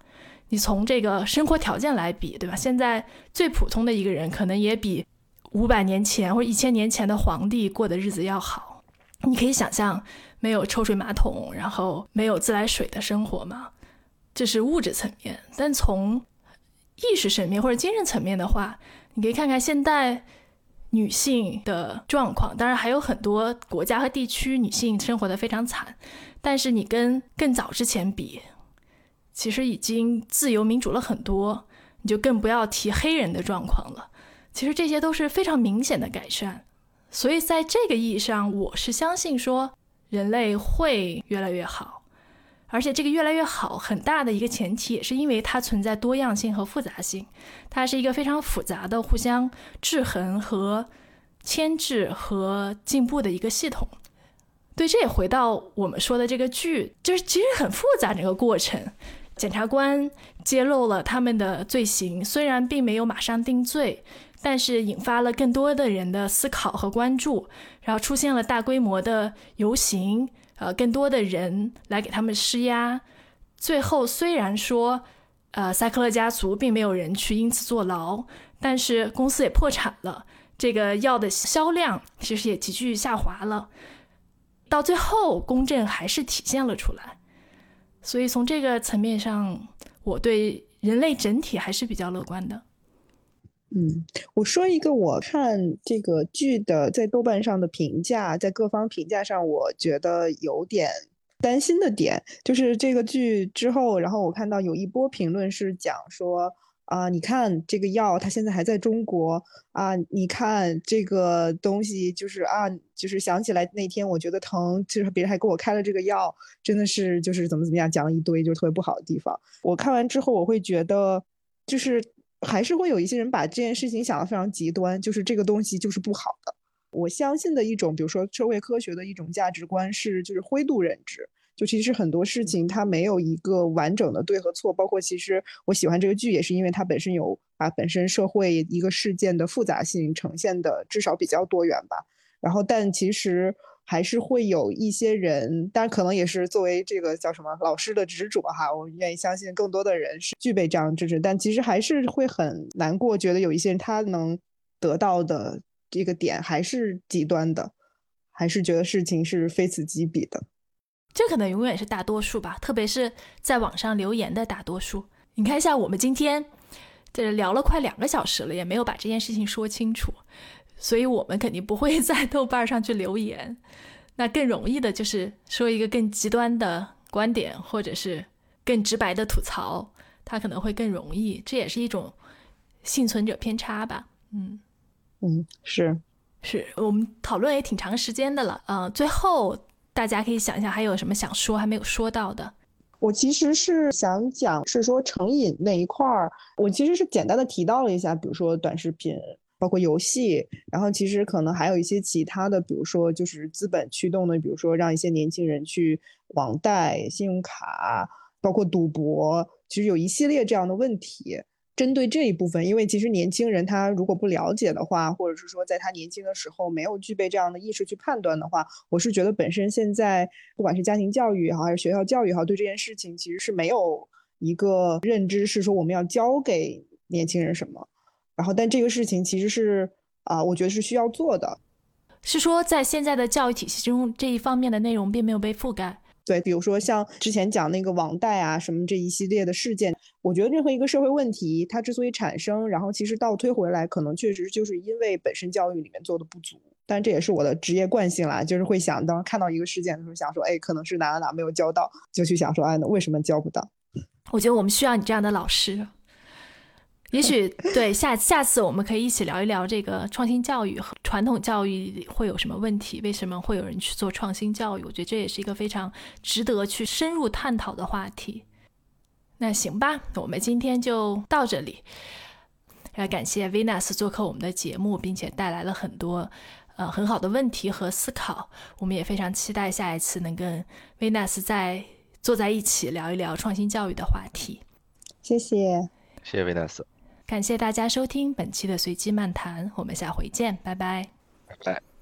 你从这个生活条件来比，对吧？现在最普通的一个人，可能也比五百年前或者一千年前的皇帝过的日子要好。你可以想象，没有抽水马桶，然后没有自来水的生活吗？这是物质层面。但从意识层面或者精神层面的话，你可以看看现代女性的状况。当然，还有很多国家和地区女性生活的非常惨，但是你跟更早之前比，其实已经自由民主了很多。你就更不要提黑人的状况了。其实这些都是非常明显的改善。所以在这个意义上，我是相信说人类会越来越好。而且这个越来越好，很大的一个前提也是因为它存在多样性和复杂性，它是一个非常复杂的、互相制衡和牵制和进步的一个系统。对，这也回到我们说的这个剧，就是其实很复杂这个过程。检察官揭露了他们的罪行，虽然并没有马上定罪，但是引发了更多的人的思考和关注，然后出现了大规模的游行。呃，更多的人来给他们施压，最后虽然说，呃，塞克勒家族并没有人去因此坐牢，但是公司也破产了，这个药的销量其实也急剧下滑了，到最后公正还是体现了出来，所以从这个层面上，我对人类整体还是比较乐观的。嗯，我说一个我看这个剧的在豆瓣上的评价，在各方评价上，我觉得有点担心的点，就是这个剧之后，然后我看到有一波评论是讲说啊，你看这个药它现在还在中国啊，你看这个东西就是啊，就是想起来那天我觉得疼，就是别人还给我开了这个药，真的是就是怎么怎么样讲了一堆，就是特别不好的地方。我看完之后，我会觉得就是。还是会有一些人把这件事情想得非常极端，就是这个东西就是不好的。我相信的一种，比如说社会科学的一种价值观是，就是灰度认知。就其实很多事情它没有一个完整的对和错，包括其实我喜欢这个剧也是因为它本身有把本身社会一个事件的复杂性呈现的至少比较多元吧。然后，但其实。还是会有一些人，当然可能也是作为这个叫什么老师的执着哈，我愿意相信更多的人是具备这样的知识，但其实还是会很难过，觉得有一些人他能得到的这个点还是极端的，还是觉得事情是非此即彼的。这可能永远是大多数吧，特别是在网上留言的大多数。你看一下，我们今天这聊了快两个小时了，也没有把这件事情说清楚。所以我们肯定不会在豆瓣上去留言，那更容易的就是说一个更极端的观点，或者是更直白的吐槽，它可能会更容易。这也是一种幸存者偏差吧。嗯嗯，是是，我们讨论也挺长时间的了。嗯，最后大家可以想一下，还有什么想说还没有说到的？我其实是想讲，是说成瘾那一块儿，我其实是简单的提到了一下，比如说短视频。包括游戏，然后其实可能还有一些其他的，比如说就是资本驱动的，比如说让一些年轻人去网贷、信用卡，包括赌博，其实有一系列这样的问题。针对这一部分，因为其实年轻人他如果不了解的话，或者是说在他年轻的时候没有具备这样的意识去判断的话，我是觉得本身现在不管是家庭教育也好，还是学校教育也好，对这件事情其实是没有一个认知，是说我们要教给年轻人什么。然后，但这个事情其实是啊，我觉得是需要做的。是说，在现在的教育体系中，这一方面的内容并没有被覆盖。对，比如说像之前讲那个网贷啊，什么这一系列的事件，我觉得任何一个社会问题，它之所以产生，然后其实倒推回来，可能确实就是因为本身教育里面做的不足。但这也是我的职业惯性啦，就是会想，当看到一个事件的时候，想说，哎，可能是哪哪哪没有教到，就去想说，哎，那为什么教不到？我觉得我们需要你这样的老师。也许对下下次我们可以一起聊一聊这个创新教育和传统教育会有什么问题？为什么会有人去做创新教育？我觉得这也是一个非常值得去深入探讨的话题。那行吧，我们今天就到这里。要感谢 Venus 做客我们的节目，并且带来了很多呃很好的问题和思考。我们也非常期待下一次能跟 Venus 再坐在一起聊一聊创新教育的话题。谢谢，谢谢 Venus。感谢大家收听本期的随机漫谈，我们下回见，拜拜，拜拜。